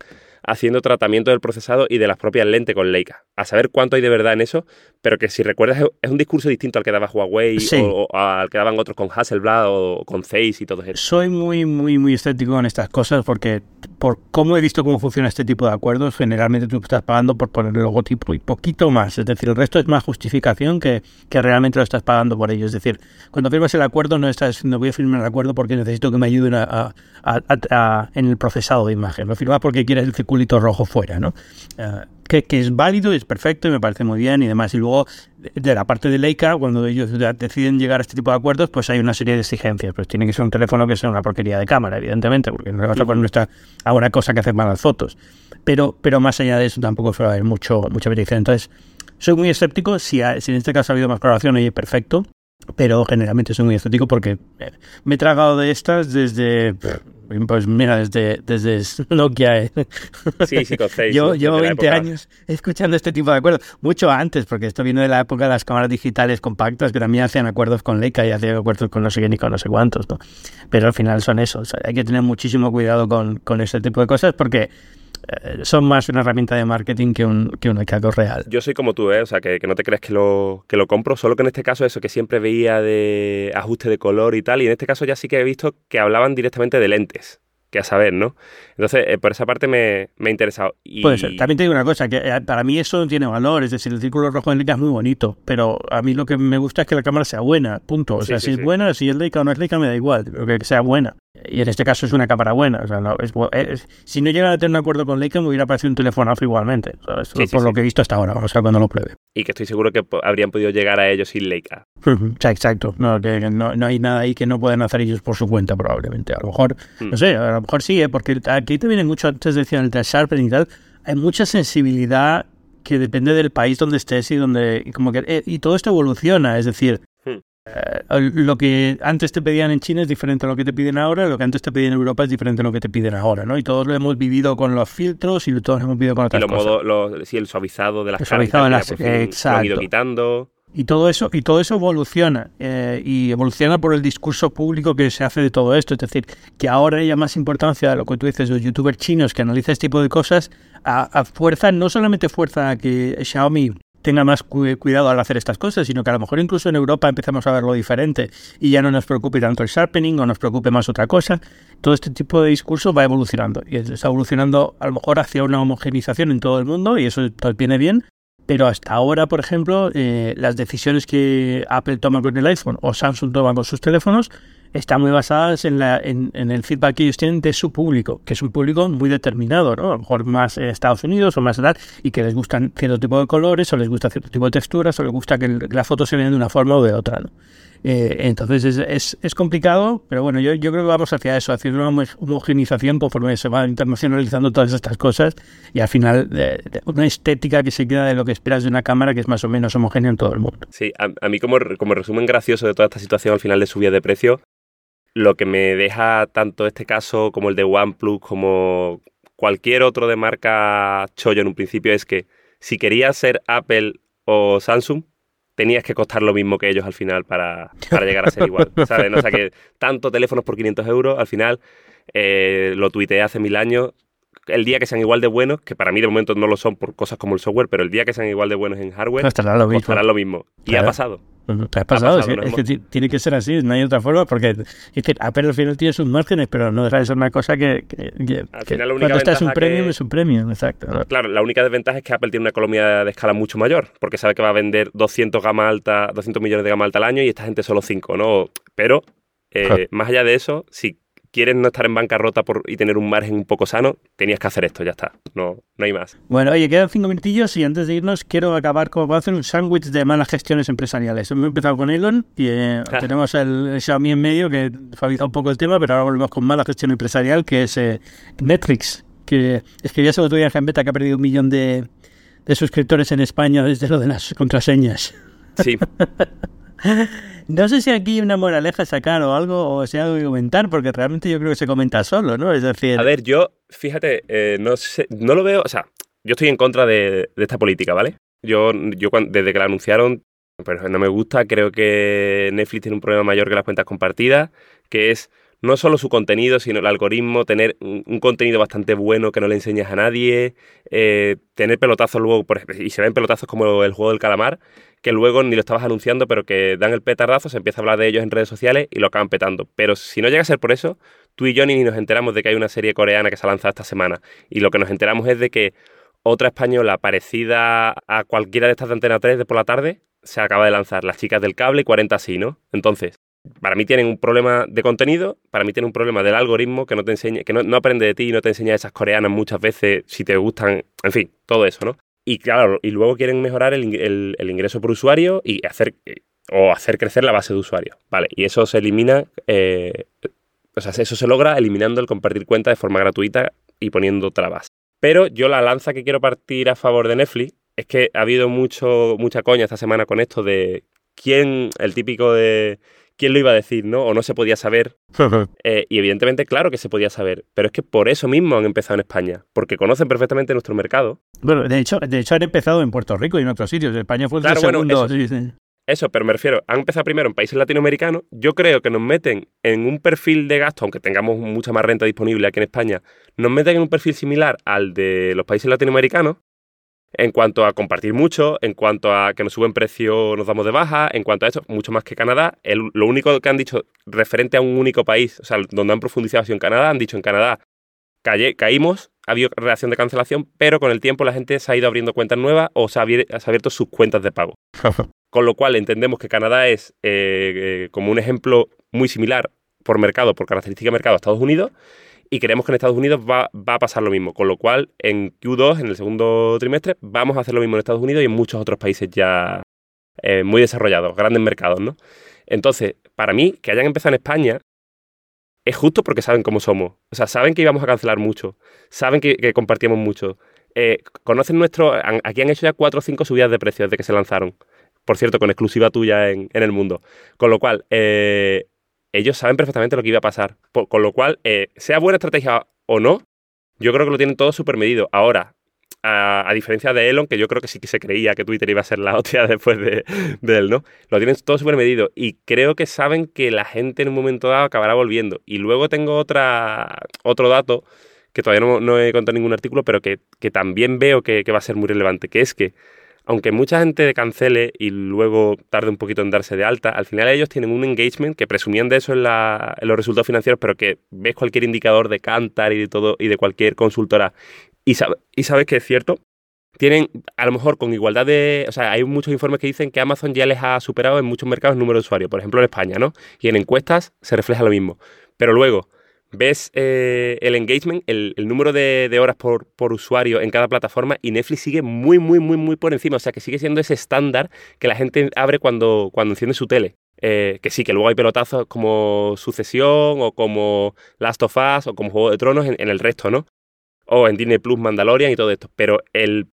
haciendo tratamiento del procesado y de las propias lentes con Leica. A saber cuánto hay de verdad en eso, pero que si recuerdas es un discurso distinto al que daba Huawei o, al que daban otros con Hasselblad o con Zeiss y todo eso. Soy muy, muy, muy escéptico con estas cosas porque por cómo he visto cómo funciona este tipo de acuerdos, generalmente tú estás pagando por poner el logotipo y poquito más. Es decir, el resto es más justificación que, que realmente lo estás pagando por ello. Es decir, cuando firmas el acuerdo no estás diciendo voy a firmar el acuerdo porque necesito que me ayuden a, en el procesado de imagen. Lo firmas porque quieres el circulito rojo fuera, ¿no? Eh, que, que, es válido y es perfecto y me parece muy bien y demás. Y luego, de la parte de Leica, cuando ellos deciden llegar a este tipo de acuerdos, pues hay una serie de exigencias. Pues tiene que ser un teléfono que sea una porquería de cámara, evidentemente, porque no vas a poner nuestra, a una cosa que hace malas fotos. Pero, pero más allá de eso, tampoco suele haber mucho, mucha petición. Entonces, soy muy escéptico. Si, si en este caso ha habido más colaboración, oye, perfecto pero generalmente soy muy estético porque me he tragado de estas desde pues mira desde desde Nokia eh. sí, sí, con yo llevo 20 años escuchando este tipo de acuerdos mucho antes porque esto viene de la época de las cámaras digitales compactas que también hacían acuerdos con Leica y hacían acuerdos con no sé qué ni con no sé cuántos ¿no? pero al final son esos hay que tener muchísimo cuidado con, con este tipo de cosas porque son más una herramienta de marketing que un, que un real. Yo soy como tú, ¿eh? o sea, que, que, no te creas que lo, que lo compro, solo que en este caso eso, que siempre veía de ajuste de color y tal, y en este caso ya sí que he visto que hablaban directamente de lentes que a saber, ¿no? Entonces, eh, por esa parte me, me, ha interesado. Y... Puede ser. También te digo una cosa, que eh, para mí eso tiene valor, es decir, el círculo rojo en Leica es muy bonito, pero a mí lo que me gusta es que la cámara sea buena, punto. O sea, si es buena, si es Leica o no es Leica, me da igual, pero que sea buena. Y en este caso es una cámara buena. O sea, no, es, si no llegan a tener un acuerdo con Leica, me hubiera parecido un telefonazo igualmente. por lo que he visto hasta ahora. Vamos a ver cuando lo pruebe. Y que estoy seguro que habrían podido llegar a ellos sin Leica. Exacto. No, no, hay nada ahí que no puedan hacer ellos por su cuenta, probablemente. A lo mejor, hmm. no sé, a lo mejor sí, ¿eh? porque aquí te vienen mucho, antes decían el sharpening y tal hay mucha sensibilidad que depende del país donde estés y donde y como que eh, y todo esto evoluciona, es decir, Hmm. eh, lo que antes te pedían en China es diferente a lo que te piden ahora, lo que antes te pedían en Europa es diferente a lo que te piden ahora, ¿no? Y todos lo hemos vivido con los filtros y todos lo hemos vivido con Y otras los cosas. modos, los, sí, el suavizado de las El caras y suavizado de las- por fin Lo han ido exacto. quitando. Y todo eso, y todo eso evoluciona. eh, y evoluciona por el discurso público que se hace de todo esto. Es decir, que ahora haya más importancia a lo que tú dices, los youtubers chinos que analizan este tipo de cosas, a, fuerza, no solamente fuerza a que Xiaomi tenga más cu- cuidado al hacer estas cosas, sino que a lo mejor incluso en Europa empezamos a verlo diferente y ya no nos preocupe tanto el sharpening o nos preocupe más otra cosa. Todo este tipo de discurso va evolucionando y está evolucionando a lo mejor hacia una homogenización en todo el mundo y eso viene bien, pero hasta ahora, por ejemplo, eh, las decisiones que Apple toma con el iPhone o Samsung toma con sus teléfonos están muy basadas en, la, en, en el feedback que ellos tienen de su público, que es un público muy determinado, ¿no? A lo mejor más en Estados Unidos o más tal, y que les gustan cierto tipo de colores o les gusta cierto tipo de texturas o les gusta que, el- que la foto se vea de una forma o de otra, ¿no? Eh, entonces es, es, es complicado, pero bueno, yo, yo creo que vamos hacia eso, hacia una homo- homogenización conforme se va internacionalizando todas estas cosas y al final eh, una estética que se queda de lo que esperas de una cámara que es más o menos homogénea en todo el mundo. Sí, a, a mí como, como resumen gracioso de toda esta situación al final de subida de precio, lo que me deja tanto este caso como el de OnePlus como cualquier otro de marca chollo en un principio es que si querías ser Apple o Samsung, tenías que costar lo mismo que ellos al final para, para llegar a ser igual. ¿sabes? O sea que tanto teléfonos por 500 euros, al final eh, lo tuiteé hace mil años. El día que sean igual de buenos, que para mí de momento no lo son por cosas como el software, pero el día que sean igual de buenos en hardware, Costará lo mismo. costarán lo mismo. Y Claro. ha pasado. Te has pasado, es que ti- tiene que ser así, no hay otra forma, porque es decir, Apple al final tiene sus márgenes, pero no deja de ser una cosa que, que- que- Al que final la única cuando estás un premium que- es un premium, exacto. ¿no? Claro, la única desventaja es que Apple tiene una economía de escala mucho mayor, porque sabe que va a vender 200 gama alta, 200 millones de gama alta al año y esta gente solo 5, ¿no? Pero eh, Claro. más allá de eso, si quieres no estar en bancarrota por, y tener un margen un poco sano, tenías que hacer esto, ya está. No, no hay más. Bueno, oye, quedan cinco minutillos y antes de irnos quiero acabar con voy a hacer un sándwich de malas gestiones empresariales. Hemos empezado con Elon y eh, Ah. tenemos el, Xiaomi en medio que suaviza un poco el tema, pero ahora volvemos con mala gestión empresarial que es eh, Netflix, que escribías el otro día en Gambetta que ha perdido un millón de, de suscriptores en España desde lo de las contraseñas. Sí, No sé si aquí hay una moraleja sacar o algo, o si hay algo que comentar, porque realmente yo creo que se comenta solo, ¿no? Es decir, a ver, yo, fíjate, eh, no sé, no lo veo, o sea, yo estoy en contra de, esta política, ¿vale? Yo, yo desde que la anunciaron, pues no me gusta, creo que Netflix tiene un problema mayor que las cuentas compartidas, que es no solo su contenido, sino el algoritmo, tener un, contenido bastante bueno que no le enseñas a nadie, eh, tener pelotazos luego, por ejemplo, y se ven pelotazos como el juego del calamar, que luego ni lo estabas anunciando, pero que dan el petardazo, se empieza a hablar de ellos en redes sociales y lo acaban petando. Pero si no llega a ser por eso, tú y yo ni nos enteramos de que hay una serie coreana que se ha lanzado esta semana. Y lo que nos enteramos es de que otra española parecida a cualquiera de estas de Antena 3 de por la tarde se acaba de lanzar. Las chicas del cable y 40 así, ¿no? Entonces, para mí tienen un problema de contenido, para mí tienen un problema del algoritmo que no te enseña, que no, aprende de ti y no te enseña esas coreanas muchas veces si te gustan, en fin, todo eso, ¿no? Y claro, y luego quieren mejorar el- el ingreso por usuario y hacer o hacer crecer la base de usuarios, ¿vale? Y eso se elimina, eh, o sea, eso se logra eliminando el compartir cuenta de forma gratuita y poniendo trabas. Pero yo la lanza que quiero partir a favor de Netflix es que ha habido mucho, mucha coña esta semana con esto de quién, el típico de quién lo iba a decir, ¿no? O no se podía saber. Eh, y evidentemente, claro que se podía saber. Pero es que por eso mismo han empezado en España. Porque conocen perfectamente nuestro mercado. bueno, de hecho, de hecho han empezado en Puerto Rico y en otros sitios. España fue el Claro, bueno, segundo. eso. sí, sí. Eso, pero me refiero, han empezado primero en países latinoamericanos. Yo creo que nos meten en un perfil de gasto, aunque tengamos mucha más renta disponible aquí en España, nos meten en un perfil similar al de los países latinoamericanos en cuanto a compartir mucho, en cuanto a que nos suben precio, nos damos de baja, en cuanto a esto, mucho más que Canadá. El- lo único que han dicho referente a un único país, o sea, donde han profundizado ha sido en Canadá, han dicho en Canadá calle- caímos, ha habido reacción de cancelación, pero con el tiempo la gente se ha ido abriendo cuentas nuevas o se ha abier- se ha abierto sus cuentas de pago. Con lo cual entendemos que Canadá es eh, eh, como un ejemplo muy similar por mercado, por característica de mercado a Estados Unidos, y creemos que en Estados Unidos va, va a pasar lo mismo. Con lo cual, en Q2, en el segundo trimestre, vamos a hacer lo mismo en Estados Unidos y en muchos otros países ya eh, muy desarrollados, grandes mercados, ¿no? Entonces, para mí, que hayan empezado en España es justo porque saben cómo somos. O sea, saben que íbamos a cancelar mucho, saben que, que compartíamos mucho. eh, conocen nuestro... Aquí han hecho ya cuatro o cinco subidas de precios desde que se lanzaron. Por cierto, con exclusiva tuya en, el mundo. Con lo cual, eh, ellos saben perfectamente lo que iba a pasar. con lo cual, eh, sea buena estrategia o no, yo creo que lo tienen todo súper medido. Ahora, a, diferencia de Elon, que yo creo que sí que se creía que Twitter iba a ser la hostia después de, él, ¿no? Lo tienen todo súper medido y creo que saben que la gente en un momento dado acabará volviendo. Y luego tengo otra, otro dato que todavía no, he contado ningún artículo, pero que, también veo que, va a ser muy relevante, que es que aunque mucha gente cancele y luego tarde un poquito en darse de alta, al final ellos tienen un engagement que presumían de eso en, los resultados financieros, pero que ves cualquier indicador de Cantar y de todo y de cualquier consultora y, y sabes que es cierto, tienen a lo mejor con igualdad de, o sea, hay muchos informes que dicen que Amazon ya les ha superado en muchos mercados el número de usuarios, por ejemplo en España, ¿no? Y en encuestas se refleja lo mismo. Pero luego ves eh, el engagement, el, número de, horas por, por, usuario en cada plataforma y Netflix sigue muy, muy, muy, muy por encima. O sea, que sigue siendo ese estándar que la gente abre cuando, cuando enciende su tele. Eh, que sí, que luego hay pelotazos como Sucesión o como Last of Us o como Juego de Tronos en el resto, ¿no? o en Disney Plus, Mandalorian y todo esto. Pero el,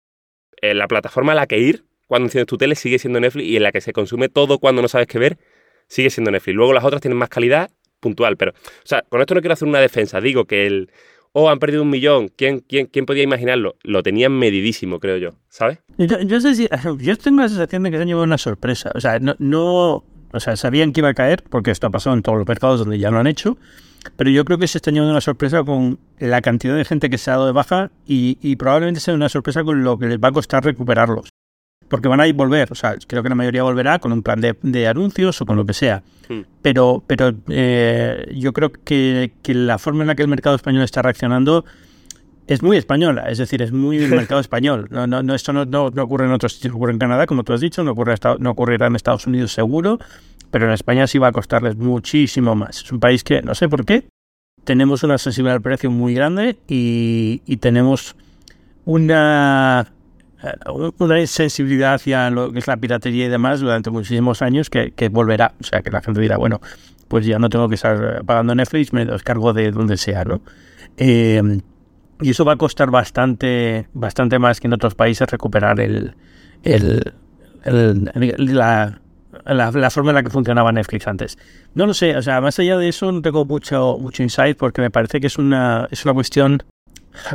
eh, la plataforma a la que ir cuando enciendes tu tele sigue siendo Netflix y en la que se consume todo cuando no sabes qué ver sigue siendo Netflix. Luego las otras tienen más calidad puntual, pero, o sea, con esto no quiero hacer una defensa. Digo que el, oh, han perdido un millón, ¿quién, quién, quién podía imaginarlo? Lo tenían medidísimo, creo yo, ¿sabes? Yo, sé si, yo tengo la sensación de que se han llevado una sorpresa. O sea, no, no, o sea, sabían que iba a caer, porque esto ha pasado en todos los mercados donde ya lo han hecho, pero yo creo que se está llevando una sorpresa con la cantidad de gente que se ha dado de baja y, probablemente sea una sorpresa con lo que les va a costar recuperarlos. Porque van a ir volver, o sea, creo que la mayoría volverá con un plan de, anuncios o con lo que sea. Hmm. Pero, pero eh, yo creo que, la forma en la que el mercado español está reaccionando es muy española, es decir, es muy del mercado español. No, no, no esto no, no, ocurre en otros sitios, ocurre en Canadá, como tú has dicho, no, ocurre no ocurrirá en Estados Unidos seguro, pero en España sí va a costarles muchísimo más. Es un país que, no sé por qué, tenemos una sensibilidad al precio muy grande y, tenemos una, una sensibilidad hacia lo que es la piratería y demás durante muchísimos años que, volverá. O sea, que la gente dirá, bueno, pues ya no tengo que estar pagando Netflix, me descargo de donde sea, ¿no? Eh, y eso va a costar bastante, bastante más que en otros países recuperar el, el, la, la, forma en la que funcionaba Netflix antes. No lo sé, o sea, más allá de eso no tengo mucho, mucho insight porque me parece que es una, es una cuestión...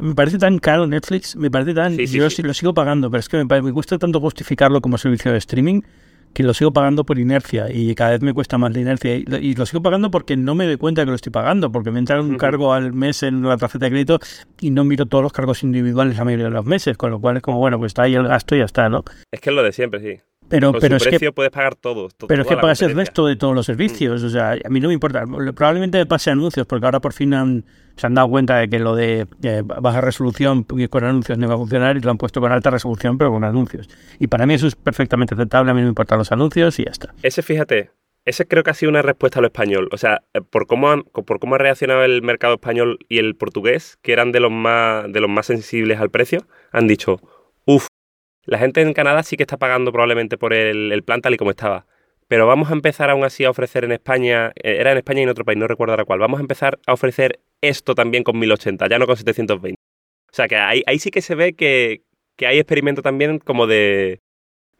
Me parece tan caro Netflix, me parece tan... yo lo sigo pagando, pero es que me, me gusta tanto justificarlo como servicio de streaming que lo sigo pagando por inercia y cada vez me cuesta más la inercia. Y, lo sigo pagando porque no me doy cuenta que lo estoy pagando, porque me entra un cargo al mes en la tarjeta de crédito y no miro todos los cargos individuales la mayoría de los meses, con lo cual es como, bueno, pues está ahí el gasto y ya está, ¿no? Es que es lo de siempre, sí. Pero, pero es que puedes pagar todo. pero es que pagas el resto de todos los servicios. O sea, a mí no me importa. Probablemente me pase anuncios, porque ahora por fin se han dado cuenta de que lo de baja resolución con anuncios no va a funcionar y lo han puesto con alta resolución, pero con anuncios. Y para mí eso es perfectamente aceptable. A mí no me importan los anuncios y ya está. Ese, fíjate, ese creo que ha sido una respuesta a lo español. O sea, eh, por cómo, han, por cómo ha reaccionado el mercado español y el portugués, que eran de los más, de los más sensibles al precio, han dicho, la gente en Canadá sí que está pagando probablemente por el, plan tal y como estaba. Pero vamos a empezar aún así a ofrecer en España, eh, era en España y en otro país, no recuerdo ahora cuál, vamos a empezar a ofrecer esto también con 1080, ya no con 720. O sea que ahí, sí que se ve que, hay experimento también como de,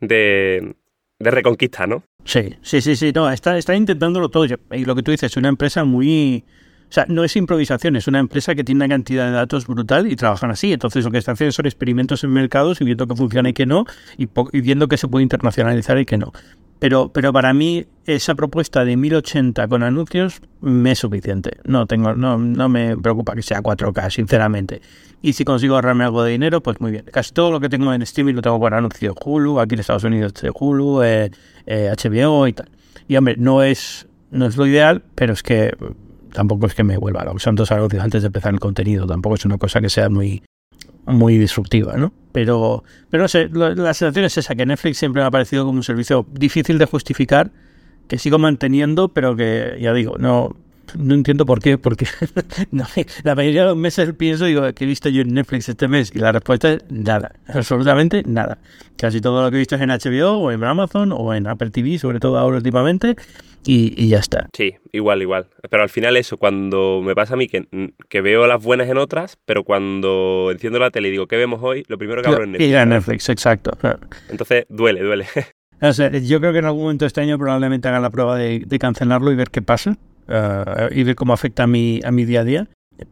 de, de, reconquista, ¿no? Sí, sí, sí, sí, no, está, está intentándolo todo. Y lo que tú dices, es una empresa muy, o sea, no es improvisación, es una empresa que tiene una cantidad de datos brutal y trabajan así. Entonces lo que están haciendo son experimentos en mercados y viendo que funciona y que no, y, viendo que se puede internacionalizar y que no. Pero, pero para mí esa propuesta de 1080 con anuncios me es suficiente. No, tengo, no, no me preocupa que sea 4K, sinceramente. Y si consigo ahorrarme algo de dinero, pues muy bien. Casi todo lo que tengo en streaming lo tengo por anuncio Hulu, aquí en Estados Unidos de Hulu, eh, HBO eh, y tal. Y hombre, no es, no es lo ideal, pero es que tampoco es que me vuelva los santos anuncios antes de empezar el contenido, tampoco es una cosa que sea muy, muy disruptiva, ¿no? Pero, pero no sé, la, sensación es esa, que Netflix siempre me ha parecido como un servicio difícil de justificar, que sigo manteniendo, pero que, ya digo, no, no entiendo por qué, porque la mayoría de los meses pienso, digo, ¿qué he visto yo en Netflix este mes? Y la respuesta es nada, absolutamente nada. Casi todo lo que he visto es en HBO o en Amazon o en Apple TV, sobre todo ahora últimamente, y, ya está. Sí, igual, igual. Pero al final eso, cuando me pasa a mí que, que, veo las buenas en otras, pero cuando enciendo la tele y digo, ¿qué vemos hoy? Lo primero que abro es Netflix. Y Netflix, exacto. Entonces duele, duele. yo creo que en algún momento este año probablemente hagan la prueba de, cancelarlo y ver qué pasa. Eh, y ver cómo afecta a mi, a mi día a día.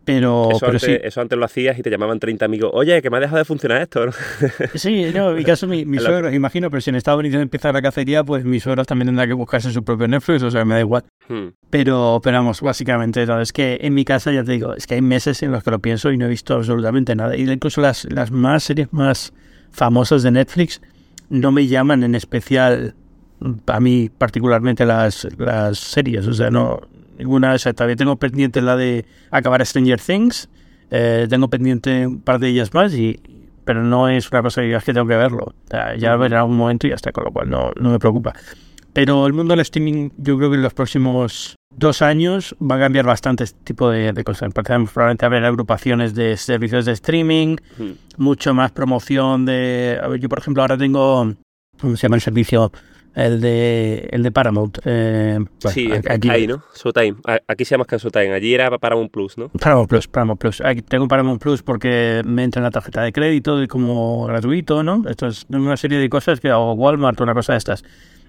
Pero, eso, antes, sí. eso antes lo hacías y te llamaban 30 amigos, oye, que me ha dejado de funcionar esto. sí, no, en mi caso, mi, mi suegro, imagino, pero si en Estados Unidos empieza la cacería, pues mis suegros también tendrán que buscarse su propio Netflix, o sea, me da igual. Hmm. Pero, pero vamos, básicamente, no, es que en mi casa, ya te digo, es que hay meses en los que lo pienso y no he visto absolutamente nada. Y incluso las, las más series más famosas de Netflix no me llaman en especial a mí particularmente las, las series, o sea, no, ninguna, o sea, todavía tengo pendiente la de acabar Stranger Things, eh, tengo pendiente un par de ellas más, y, pero no es una cosa que tengo que verlo. ya verá un momento y ya está, con lo cual no, no me preocupa. Pero el mundo del streaming, yo creo que en los próximos dos años va a cambiar bastante este tipo de, cosas. Empezamos probablemente a ver agrupaciones de servicios de streaming, mucho más promoción de... yo, por ejemplo, ahora tengo... ¿Cómo se llama el servicio? El de, el de Paramount. Eh, sí, aquí, ahí, ¿no? Showtime. Aquí se llama que Showtime. Allí era Paramount Plus, ¿no? Paramount Plus, Paramount Plus. Aquí tengo Paramount Plus porque me entra en la tarjeta de crédito y como gratuito, ¿no? Esto es una serie de cosas que hago Walmart o una cosa de estas.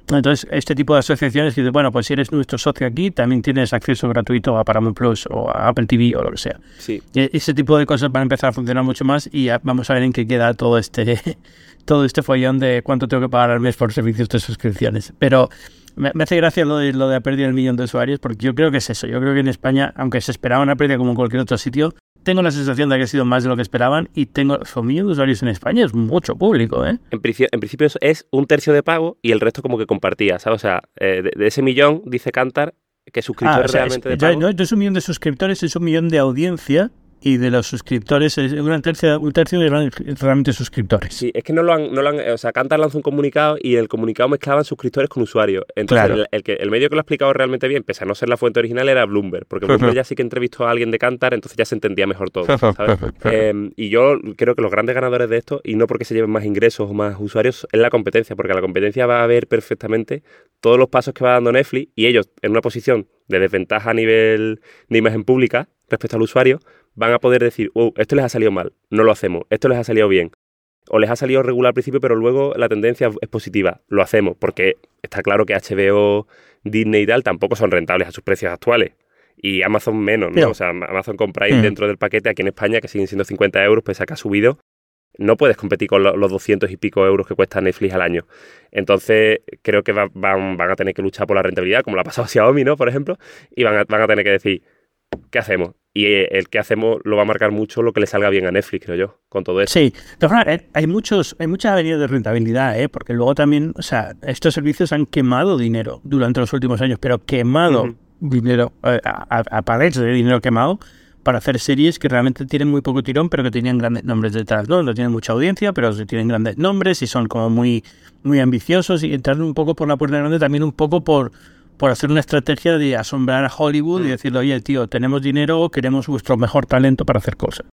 Entonces, este tipo de asociaciones dice, bueno, pues si eres nuestro socio aquí, también tienes acceso gratuito a Paramount Plus o a Apple TV o lo que sea. Sí. ese tipo de cosas van a empezar a funcionar mucho más y vamos a ver en qué queda todo este todo este follón de cuánto tengo que pagar al mes por servicios de suscripciones. Pero me, hace gracia lo de, lo de perder el millón de usuarios, porque yo creo que es eso. Yo creo que en España, aunque se esperaba una pérdida como en cualquier otro sitio, tengo la sensación de que ha sido más de lo que esperaban y tengo millón de usuarios en España es mucho público, ¿eh? En, principio es un tercio de pago y el resto como que compartía, ¿sabes? O sea, eh, de, ese millón, dice Cantar, que suscriptores ah, realmente de pago. No, es un millón de suscriptores, es un millón de audiencia y de los suscriptores, un tercio, un tercio de realmente suscriptores. Sí, es que no lo han, no lo han, o sea, Cantar lanzó un comunicado y el comunicado mezclaban suscriptores con usuarios. Entonces, el, que, el medio que lo ha explicado realmente bien, pese a no ser la fuente original, era Bloomberg, porque Bloomberg ya sí que entrevistó a alguien de Cantar, entonces ya se entendía mejor todo. Em, y yo creo que los grandes ganadores de esto, y no porque se lleven más ingresos o más usuarios, es la competencia, porque la competencia va a ver perfectamente todos los pasos que va dando Netflix y ellos en una posición de desventaja a nivel de imagen pública respecto al usuario, van a poder decir, oh, esto les ha salido mal, no lo hacemos, esto les ha salido bien. O les ha salido regular al principio, pero luego la tendencia es positiva, lo hacemos, porque está claro que HBO, Disney y tal tampoco son rentables a sus precios actuales. Y Amazon menos, ¿no? O sea, Amazon compráis mm. dentro del paquete aquí en España, que siguen siendo 50 euros, pese a que ha subido, no puedes competir con los 200 y pico euros que cuesta Netflix al año. Entonces, creo que van, van, a tener que luchar por la rentabilidad, como lo ha pasado Xiaomi, ¿no? Por ejemplo, y van a, van a tener que decir, ¿qué hacemos? Y eh, el que hacemos lo va a marcar mucho lo que le salga bien a Netflix, creo yo, con todo eso. Sí, eh, hay muchos, hay muchas avenidas de rentabilidad, ¿eh? porque luego también, o sea, estos servicios han quemado dinero durante los últimos años, pero quemado dinero, eh, a, a, de dinero quemado para hacer series que realmente tienen muy poco tirón, pero que tienen grandes nombres detrás, ¿no? No tienen mucha audiencia, pero tienen grandes nombres y son como muy, muy ambiciosos y entrar un poco por la puerta grande, también un poco por por hacer una estrategia de asombrar a Hollywood y mm. decirle, oye, tío, tenemos dinero, queremos vuestro mejor talento para hacer cosas.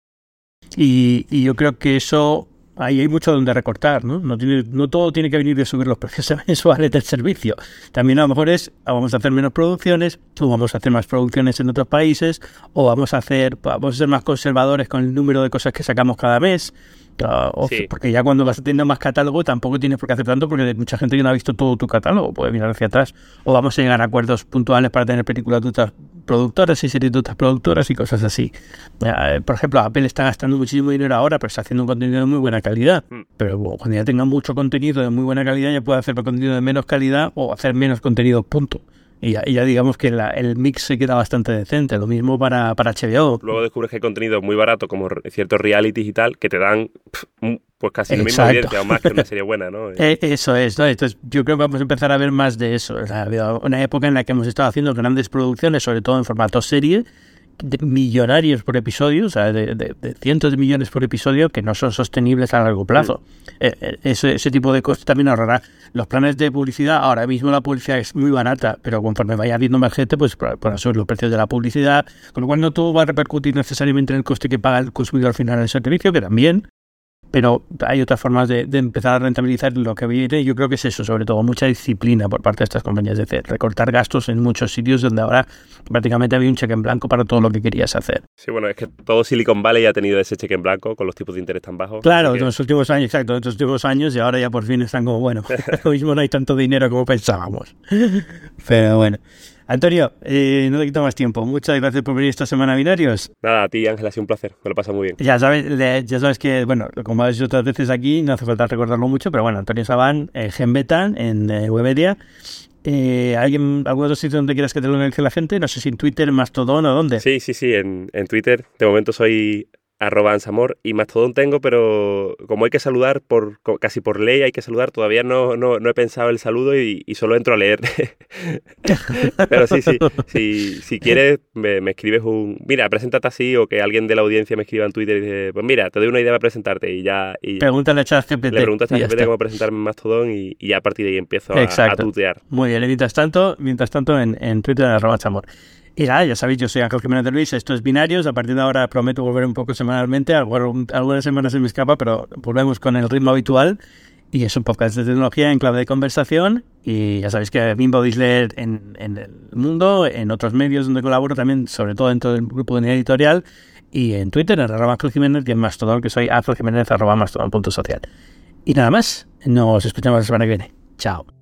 Y, yo creo que eso, ahí hay mucho donde recortar, ¿no? No, tiene, no todo tiene que venir de subir los precios mensuales del servicio. También a lo mejor es, vamos a hacer menos producciones, o vamos a hacer más producciones en otros países, o vamos a hacer, vamos a ser más conservadores con el número de cosas que sacamos cada mes. Porque ya cuando vas teniendo más catálogo tampoco tienes por qué hacer tanto porque hay mucha gente que no ha visto todo tu catálogo, puede mirar hacia atrás. O vamos a llegar a acuerdos puntuales para tener películas de otras productoras y series de otras productoras y cosas así. Eh, por ejemplo, Apple está gastando muchísimo dinero ahora, pero está haciendo un contenido de muy buena calidad. Mm. Pero cuando ya tenga mucho contenido de muy buena calidad, ya puede hacer contenido de menos calidad o hacer menos contenido, punto. Y ya, digamos que el mix se queda bastante decente. Lo mismo para, para HBO. Luego descubres que hay contenido muy barato, como ciertos realities y tal, que te dan pues casi la misma audiencia o más que una serie buena, ¿no? Eh, eso es, ¿no? Entonces yo creo que vamos a empezar a ver más de eso. una época en la que hemos estado haciendo grandes producciones, sobre todo en formato serie, millonarios por episodio, o sea, de, cientos de millones por episodio que no son sostenibles a largo plazo. Eh, eh, ese, tipo de cosas también ahorrará. Los planes de publicidad, ahora mismo la publicidad es muy barata, pero conforme vaya habiendo más gente, pues por subir los precios de la publicidad, con lo cual no todo va a repercutir necesariamente en el coste que paga el consumidor final en el servicio, que también, pero hay otras formas de, empezar a rentabilizar lo que viene. Yo creo que es eso, sobre todo mucha disciplina por parte de estas compañías, es decir, recortar gastos en muchos sitios donde ahora prácticamente había un cheque en blanco para todo lo que querías hacer. Sí, bueno, es que todo Silicon Valley ha tenido ese cheque en blanco con los tipos de interés tan bajos. Claro, en los últimos años, exacto, en los últimos años y ahora ya por fin están como, bueno, ahora mismo no hay tanto dinero como pensábamos. Pero bueno. Antonio, eh, no te quito más tiempo. Muchas gracias por venir esta semana a Binarios. Nada, a ti Ángel, ha sido un placer. Me lo pasa muy bien. Ya sabes, ya sabes que, bueno, como has dicho otras veces aquí, no hace falta recordarlo mucho, pero bueno, Antonio Sabán, eh, Genbeta en eh, Webedia. Eh, ¿Alguien, algún otro sitio donde quieras que te lo analice la gente? No sé si en Twitter, Mastodon o dónde. Sí, sí, sí, en, en Twitter. De momento soy arroba ansamor y Mastodon tengo, pero como hay que saludar por casi por ley, hay que saludar, todavía no, no, he pensado el saludo y, solo entro a leer. pero sí, sí, sí, si quieres me, escribes un, mira, preséntate así o que alguien de la audiencia me escriba en Twitter y dice, pues mira, te doy una idea para presentarte y ya... Y Pregúntale a ChatGPT. Le preguntas a ChatGPT cómo presentarme en Mastodon y, ya a partir de ahí empiezo a, a, tutear. Muy bien, mientras tanto, mientras tanto en, en Twitter arroba chamor. Y nada, ya sabéis, yo soy Ángel Jiménez de Luis, esto es Binarios, a partir de ahora prometo volver un poco semanalmente, algunas semanas se me escapa, pero volvemos con el ritmo habitual. Y es un podcast de tecnología en clave de conversación. Y ya sabéis que a mí podéis leer en, en, el mundo, en otros medios donde colaboro también, sobre todo dentro del grupo de editorial, y en Twitter, en arroba Jiménez, y en Mastodon, que soy Ángel Jiménez, arroba Mastodon.social. Y nada más, nos escuchamos la semana que viene. Chao.